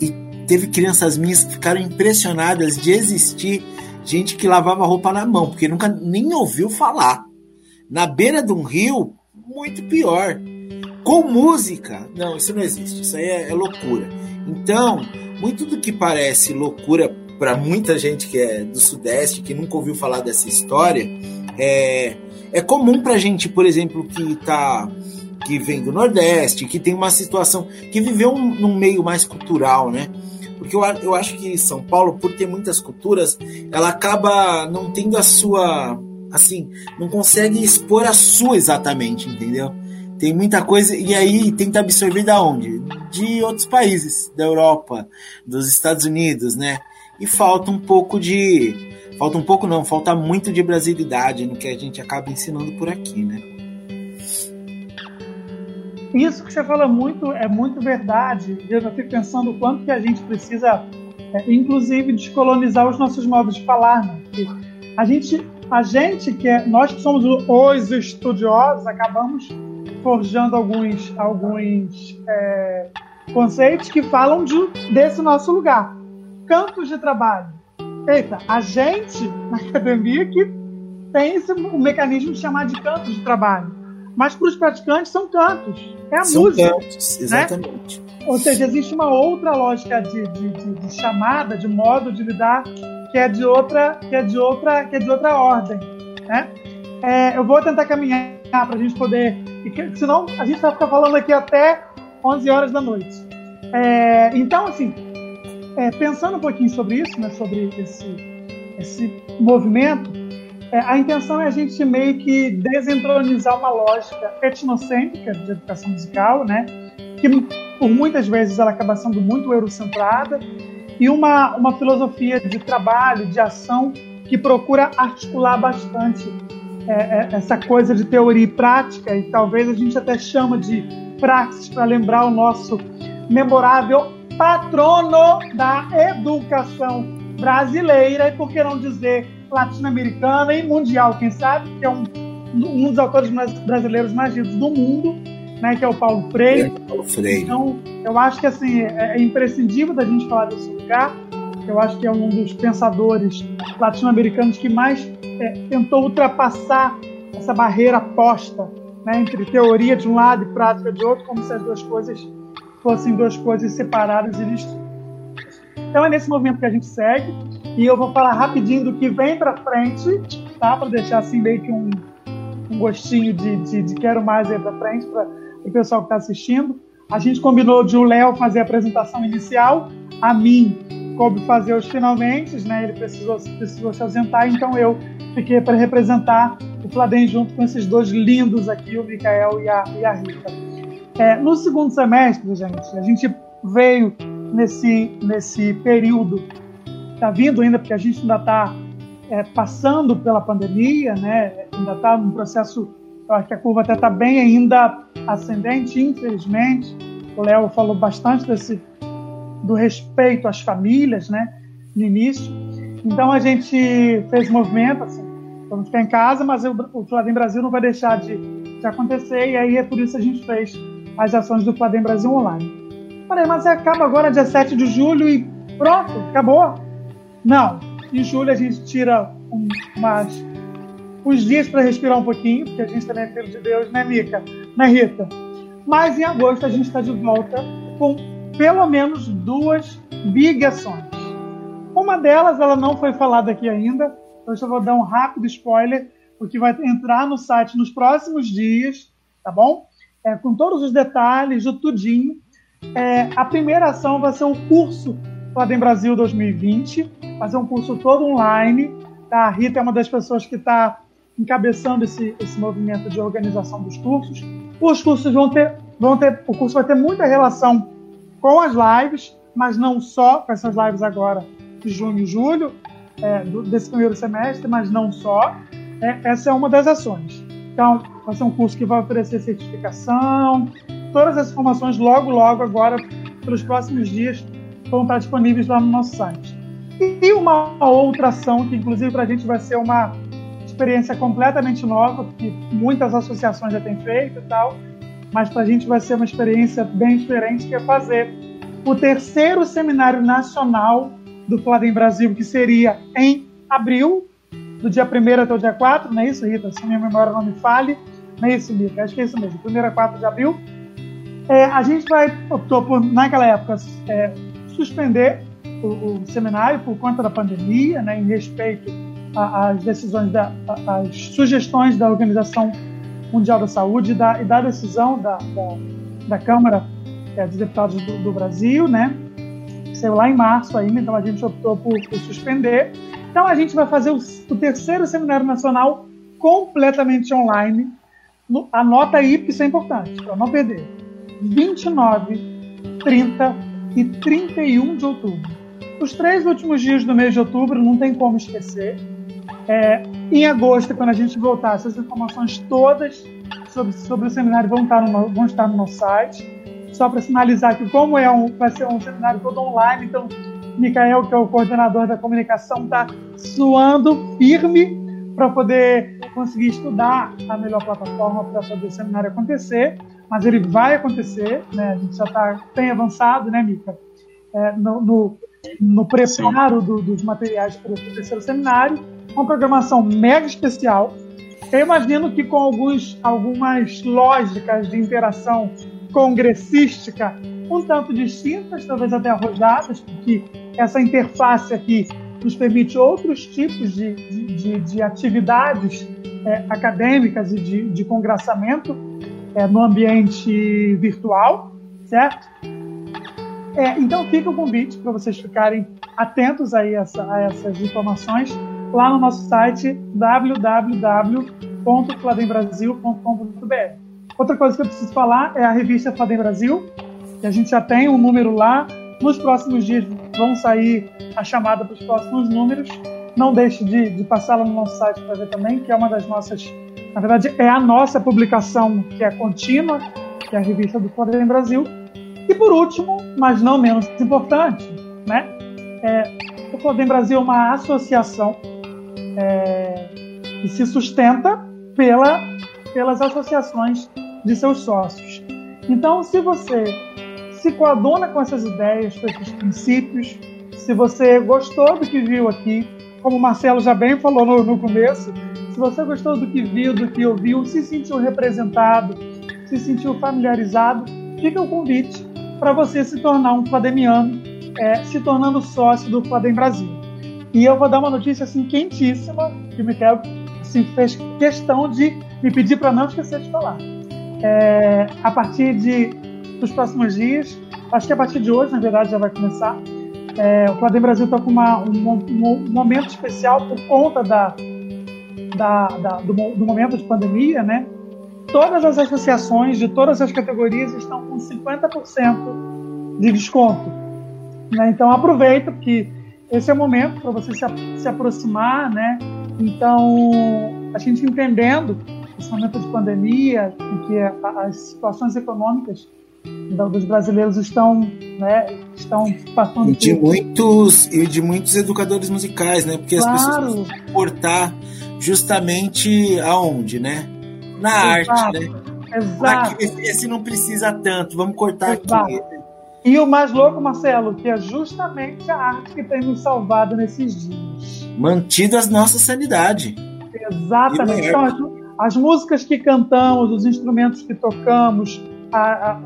e teve crianças minhas que ficaram impressionadas de existir gente que lavava roupa na mão, porque nunca nem ouviu falar. Na beira de um rio, muito pior. Com música, não, isso não existe, isso aí é, é loucura. Então, muito do que parece loucura para muita gente que é do Sudeste, que nunca ouviu falar dessa história, é, é comum pra gente, por exemplo, que tá que vem do Nordeste, que tem uma situação, que viveu um, num meio mais cultural, né? Porque eu, eu acho que São Paulo, por ter muitas culturas, ela acaba não tendo a sua. Assim, não consegue expor a sua exatamente, entendeu? Tem muita coisa, e aí tenta absorver da onde? De outros países, da Europa, dos Estados Unidos, né? E falta um pouco de, Falta um pouco não, falta muito de brasilidade no que a gente acaba ensinando por aqui, né? Isso que você fala muito é muito verdade. Eu já fico pensando o quanto que a gente precisa, é, inclusive, descolonizar os nossos modos de falar. Né? A gente, a gente que é, nós que somos os estudiosos, acabamos forjando alguns, alguns é, conceitos que falam de, desse nosso lugar. Campos de trabalho Eita, a gente na academia que tem esse um mecanismo de chamar de cantos de trabalho. Mas para os praticantes são cantos. É a são música. Cantos, né? exatamente. Né? Ou seja, existe uma outra lógica de, de, de, de, chamada, de modo de lidar, que é de outra, que é de outra, que é de outra ordem. Né? É, eu vou tentar caminhar para a gente poder. Senão a gente vai ficar falando aqui até 11 horas da noite. É, então, assim, é, pensando um pouquinho sobre isso, né, sobre esse, esse movimento, é, a intenção é a gente meio que desentronizar uma lógica etnocêntrica de educação musical, né, que por muitas vezes ela acaba sendo muito eurocentrada, e uma, uma filosofia de trabalho, de ação, que procura articular bastante é, é essa coisa de teoria e prática, e talvez a gente até chama de praxis para lembrar o nosso memorável patrono da educação brasileira e, por que não dizer, latino-americana e mundial, quem sabe, que é um, um dos autores brasileiros mais lidos do mundo, né, que é o Paulo Freire. É, Paulo Freire. Então, eu acho que assim, é, é imprescindível da gente falar desse lugar. Eu acho que é um dos pensadores latino-americanos que mais é, tentou ultrapassar essa barreira posta né, entre teoria de um lado e prática de outro, como se as duas coisas fossem duas coisas separadas e distintas. Então é nesse movimento que a gente segue e eu vou falar rapidinho do que vem para frente, tá? Para deixar assim meio que um, um gostinho de, de, de, quero mais aí para frente para o pessoal que está assistindo. A gente combinou de o Léo fazer a apresentação inicial, a mim coube fazer os finalmente, né? Ele precisou, precisou se ausentar, então eu fiquei para representar o Fladem junto com esses dois lindos aqui, o Mikael e a, e a Rita. É, no segundo semestre, gente, a gente veio nesse, nesse período, está vindo ainda, porque a gente ainda está é, passando pela pandemia, né? ainda está num processo, eu acho que a curva até está bem ainda ascendente, infelizmente. O Léo falou bastante desse do respeito às famílias, né, no início. Então a gente fez movimento, assim, vamos ficar em casa, mas eu, o Fladem Brasil não vai deixar de, de acontecer, e aí é por isso que a gente fez as ações do Fladem Brasil online. Falei, mas acaba agora dia 7 de julho e pronto, acabou? Não, em julho a gente tira um, umas, uns dias para respirar um pouquinho, porque a gente também é filho de Deus, né, Mica? Né, Rita? Mas em agosto a gente está de volta com pelo menos duas big ações. Uma delas, ela não foi falada aqui ainda, eu só vou dar um rápido spoiler, porque vai entrar no site nos próximos dias, tá bom? É, com todos os detalhes, o tudinho. É, a primeira ação vai ser o curso Fladem Brasil 2020, vai ser um curso todo online. Tá? A Rita é uma das pessoas que está encabeçando esse, esse movimento de organização dos cursos. Os cursos vão ter, vão ter, o curso vai ter muita relação com as lives, mas não só com essas lives agora de junho e julho, é, desse primeiro semestre, mas não só. É, essa é uma das ações. Então, vai ser um curso que vai oferecer certificação, todas as informações logo, logo agora, pelos próximos dias, vão estar disponíveis lá no nosso site. E uma outra ação, que inclusive para a gente vai ser uma experiência completamente nova, que muitas associações já têm feito e tal, mas para a gente vai ser uma experiência bem diferente, que é fazer o terceiro seminário nacional do Fladem Brasil, que seria em abril, do dia 1 até o dia 4, não é isso, Rita? Se minha memória não me fale, não é isso, Mica? Acho que é isso mesmo, 1 a 4 de abril. É, a gente vai, optou por, naquela época, é, suspender o, o, seminário por conta da pandemia, né, em respeito às decisões, da, às sugestões da Organização Mundial da Saúde e da, e da decisão da, da, da Câmara é, dos Deputados do, do, Brasil, né? Saiu lá em março ainda, então a gente optou por, por suspender. Então a gente vai fazer o, o terceiro Seminário Nacional completamente online. No, anota aí, isso é importante, para não perder. 29, 30 e 31 de outubro. Os três últimos dias do mês de outubro não tem como esquecer. É, em agosto, quando a gente voltar, essas informações todas sobre, sobre o seminário vão estar, no, vão estar no nosso site. Só para sinalizar que, como é um, vai ser um seminário todo online, então, Micael, que é o coordenador da comunicação, está suando firme para poder conseguir estudar a melhor plataforma para fazer o seminário acontecer. Mas ele vai acontecer, né? a gente já está bem avançado, né, Mica? É, no, no, no preparo do, dos materiais para o terceiro seminário uma programação mega especial. Eu imagino que com alguns, algumas lógicas de interação congressística um tanto distintas, talvez até arrojadas, porque essa interface aqui nos permite outros tipos de, de, de atividades é, acadêmicas e de, de congraçamento é, no ambiente virtual, certo? É, então fica o convite para vocês ficarem atentos aí a, essa, a essas informações lá no nosso site www.fladembrasil.com.br. Outra coisa que eu preciso falar é a revista Fladem Brasil, que a gente já tem um número lá. Nos próximos dias vão sair a chamada para os próximos números. Não deixe de, de passar lá no nosso site para ver também, que é uma das nossas. Na verdade, é a nossa publicação que é contínua, que é a revista do Fladem Brasil. E por último, mas não menos importante, né? É, o Fladem Brasil é uma associação é, e se sustenta pela, pelas associações de seus sócios. Então, se você se coaduna com essas ideias, com esses princípios, se você gostou do que viu aqui, como o Marcelo já bem falou no, no começo, se você gostou do que viu, do que ouviu, se sentiu representado, se sentiu familiarizado, fica o convite para você se tornar um flademiano, é, se tornando sócio do Fladem Brasil. E eu vou dar uma notícia assim quentíssima que o Michael assim, fez questão de me pedir para não esquecer de falar. É, a partir de, dos próximos dias, acho que a partir de hoje, na verdade, já vai começar, É, o Fladem Brasil está com uma, um, um, momento especial por conta da, da, da do, do, momento de pandemia, né? Todas as associações de todas as categorias estão com 50% de desconto. Né? Então aproveita que esse é o momento para você se, se aproximar, né? Então a gente entendendo esse momento de pandemia, em que as situações econômicas dos brasileiros estão, né, estão passando e de por... muitos e de muitos educadores musicais, né? Porque claro. as pessoas vão cortar justamente aonde, né? Na Exato. arte, né? Exato. Aqui, esse não precisa tanto, vamos cortar Exato. aqui. E o mais louco, Marcelo, que é justamente a arte que tem nos salvado nesses dias. Mantido a nossa sanidade. Exatamente. Então, as, as músicas que cantamos, os instrumentos que tocamos, a, a,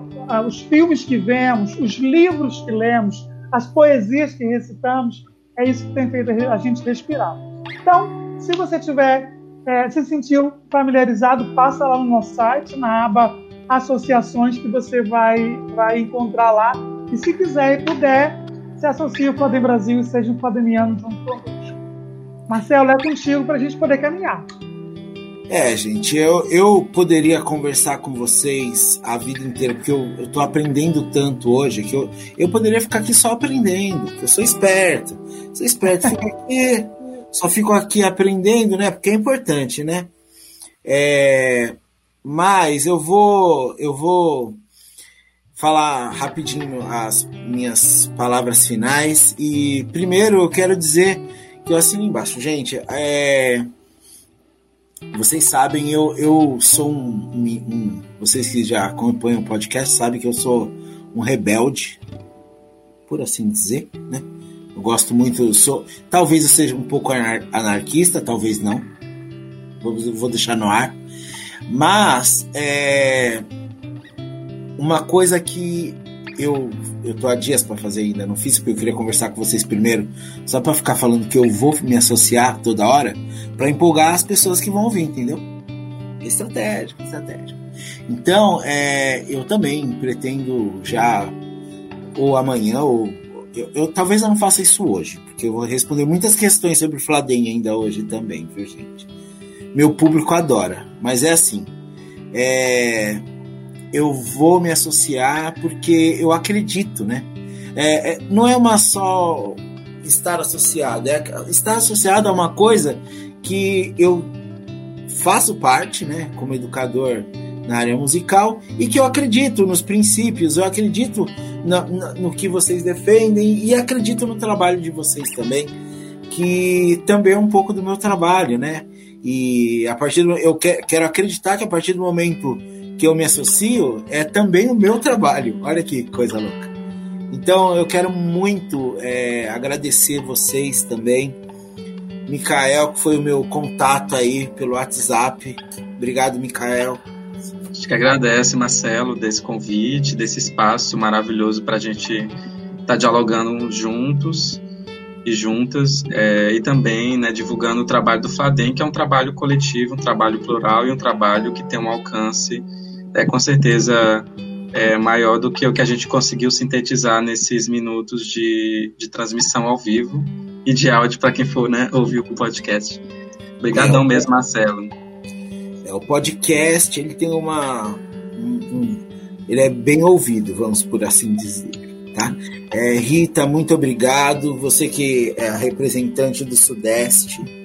os filmes que vemos, os livros que lemos, as poesias que recitamos, é isso que tem feito a gente respirar. Então, se você tiver é, se sentiu familiarizado, passa lá no nosso site, na aba Associações, que você vai, vai encontrar lá. E se quiser e puder, se associe ao Fladem Brasil e seja um flademiano junto conosco. Marcelo, é contigo para a gente poder caminhar. É, gente, eu, eu poderia conversar com vocês a vida inteira, porque eu, eu tô aprendendo tanto hoje que eu, eu poderia ficar aqui só aprendendo, porque eu sou esperto. Sou esperto, fico aqui, só fico aqui aprendendo, né? Porque é importante, né? É, mas eu vou, eu vou falar rapidinho as minhas palavras finais. E primeiro eu quero dizer que eu assino embaixo, gente. É, vocês sabem, eu, eu sou um, um, Vocês que já acompanham o podcast sabem que eu sou um rebelde, por assim dizer, né? Eu gosto muito, sou. Talvez eu seja um pouco anarquista, talvez não. Vou, vou deixar no ar. Mas é, uma coisa que eu eu tô há dias para fazer ainda, não fiz porque eu queria conversar com vocês primeiro, só para ficar falando que eu vou me associar toda hora para empolgar as pessoas que vão ouvir, entendeu? Estratégico, estratégico. Então, é, eu também pretendo já ou amanhã ou eu, eu, talvez eu não faça isso hoje, porque eu vou responder muitas questões sobre Fladem ainda hoje também, viu, gente? Meu público adora, mas é assim. É, eu vou me associar porque eu acredito, né? É, é, não é uma só estar associado, é estar associado a uma coisa que eu faço parte, né, como educador na área musical e que eu acredito nos princípios, eu acredito no, no que vocês defendem e acredito no trabalho de vocês também, que também é um pouco do meu trabalho, né? E a partir do, eu que, quero acreditar que a partir do momento que eu me associo é também o meu trabalho. Olha que coisa louca. Então eu quero muito é, agradecer vocês também. Mikael, que foi o meu contato aí pelo WhatsApp. Obrigado, Mikael. A gente que agradece, Marcelo, desse convite, desse espaço maravilhoso para a gente estar tá dialogando juntos e juntas é, e também né, divulgando o trabalho do Fladem, que é um trabalho coletivo, um trabalho plural e um trabalho que tem um alcance é com certeza é maior do que o que a gente conseguiu sintetizar nesses minutos de, de transmissão ao vivo e de áudio para quem for né, ouvir o podcast. Obrigadão é, mesmo, Marcelo. É, o podcast ele tem uma. Um, um, ele é bem ouvido, vamos por assim dizer. Tá? É, Rita, muito obrigado. Você que é a representante do Sudeste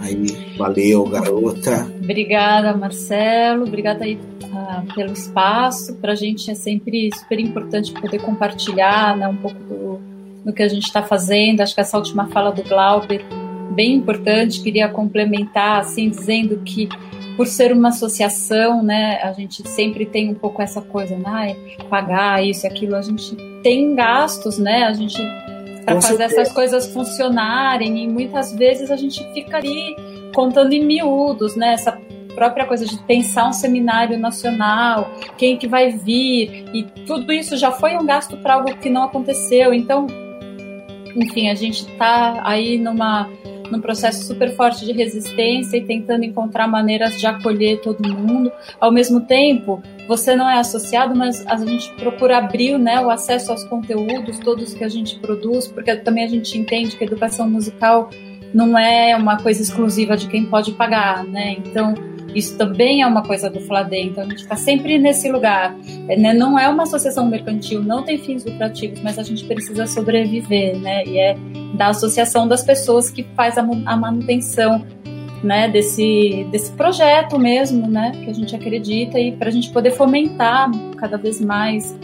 Aí, valeu, garota. Obrigada, Marcelo. Obrigada aí uh, pelo espaço. Para a gente é sempre super importante poder compartilhar né, um pouco do, do que a gente está fazendo. Acho que essa última fala do Glauber bem importante. Queria complementar, assim, dizendo que por ser uma associação, né, a gente sempre tem um pouco essa coisa, né, pagar isso aquilo. A gente tem gastos, né? A gente para fazer certeza. essas coisas funcionarem e muitas vezes a gente fica ali contando em miúdos, né? Essa própria coisa de pensar um seminário nacional, quem que vai vir e tudo isso já foi um gasto para algo que não aconteceu. Então, enfim, a gente está aí numa num processo super forte de resistência e tentando encontrar maneiras de acolher todo mundo. Ao mesmo tempo, você não é associado, mas a gente procura abrir né, o acesso aos conteúdos, todos que a gente produz, porque também a gente entende que a educação musical não é uma coisa exclusiva de quem pode pagar, né? Então, isso também é uma coisa do Fladem, então a gente está sempre nesse lugar. É, né? Não é uma associação mercantil, não tem fins lucrativos, mas a gente precisa sobreviver, né? E é da associação das pessoas que faz a, a manutenção né, desse, desse projeto mesmo, né, que a gente acredita e para a gente poder fomentar cada vez mais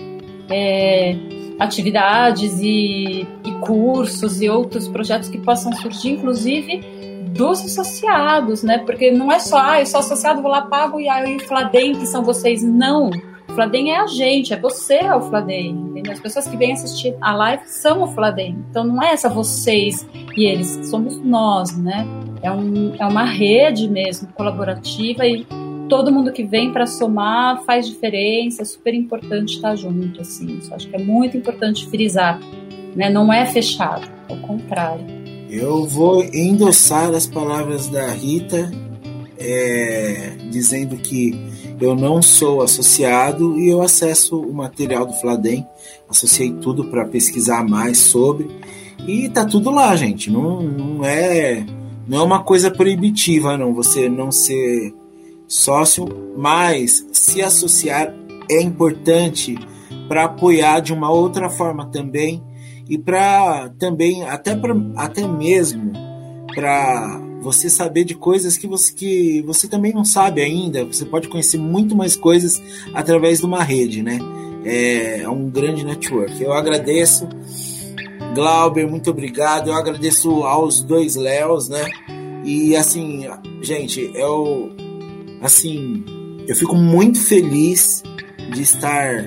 é, atividades e, e, cursos e outros projetos que possam surgir, inclusive dos associados, né, porque não é só, ah, eu sou associado, vou lá, pago e aí o Fladem, que são vocês, não. O Fladem é a gente, é você é o Fladem, entendeu? As pessoas que vêm assistir a live são o Fladem, então não é essa vocês e eles, somos nós, né? É, um, é uma rede mesmo colaborativa e todo mundo que vem para somar faz diferença, é super importante estar junto, assim. Isso acho que é muito importante frisar, né? Não é fechado, ao contrário. Eu vou endossar as palavras da Rita, é, dizendo que eu não sou associado e eu acesso o material do Fladem, associei tudo para pesquisar mais sobre e tá tudo lá, gente. Não, não é não é uma coisa proibitiva, não, você não ser sócio, mas se associar é importante para apoiar de uma outra forma também e para também até pra, até mesmo para você saber de coisas que você, que você também não sabe ainda. Você pode conhecer muito mais coisas através de uma rede, né? É, é um grande network. Eu agradeço Glauber, muito obrigado. Eu agradeço aos dois Léos, né? E assim, gente, eu assim, eu fico muito feliz de estar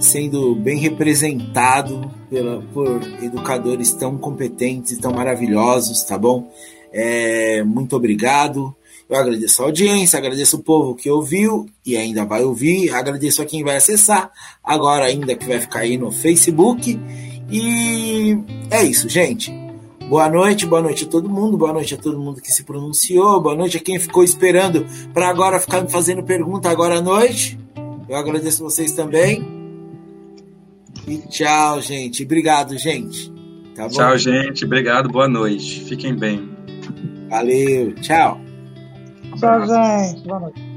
sendo bem representado pela, por educadores tão competentes tão maravilhosos, tá bom? É, muito obrigado. Eu agradeço a audiência, agradeço o povo que ouviu e ainda vai ouvir, agradeço a quem vai acessar, agora ainda que vai ficar aí no Facebook e é isso, gente. Boa noite, boa noite a todo mundo, boa noite a todo mundo que se pronunciou, boa noite a quem ficou esperando para agora ficar me fazendo pergunta agora à noite. Eu agradeço vocês também. E tchau, gente. Obrigado, gente. Tá tchau, gente. Obrigado. Boa noite. Fiquem bem. Valeu. Tchau. Tchau, gente. Boa noite.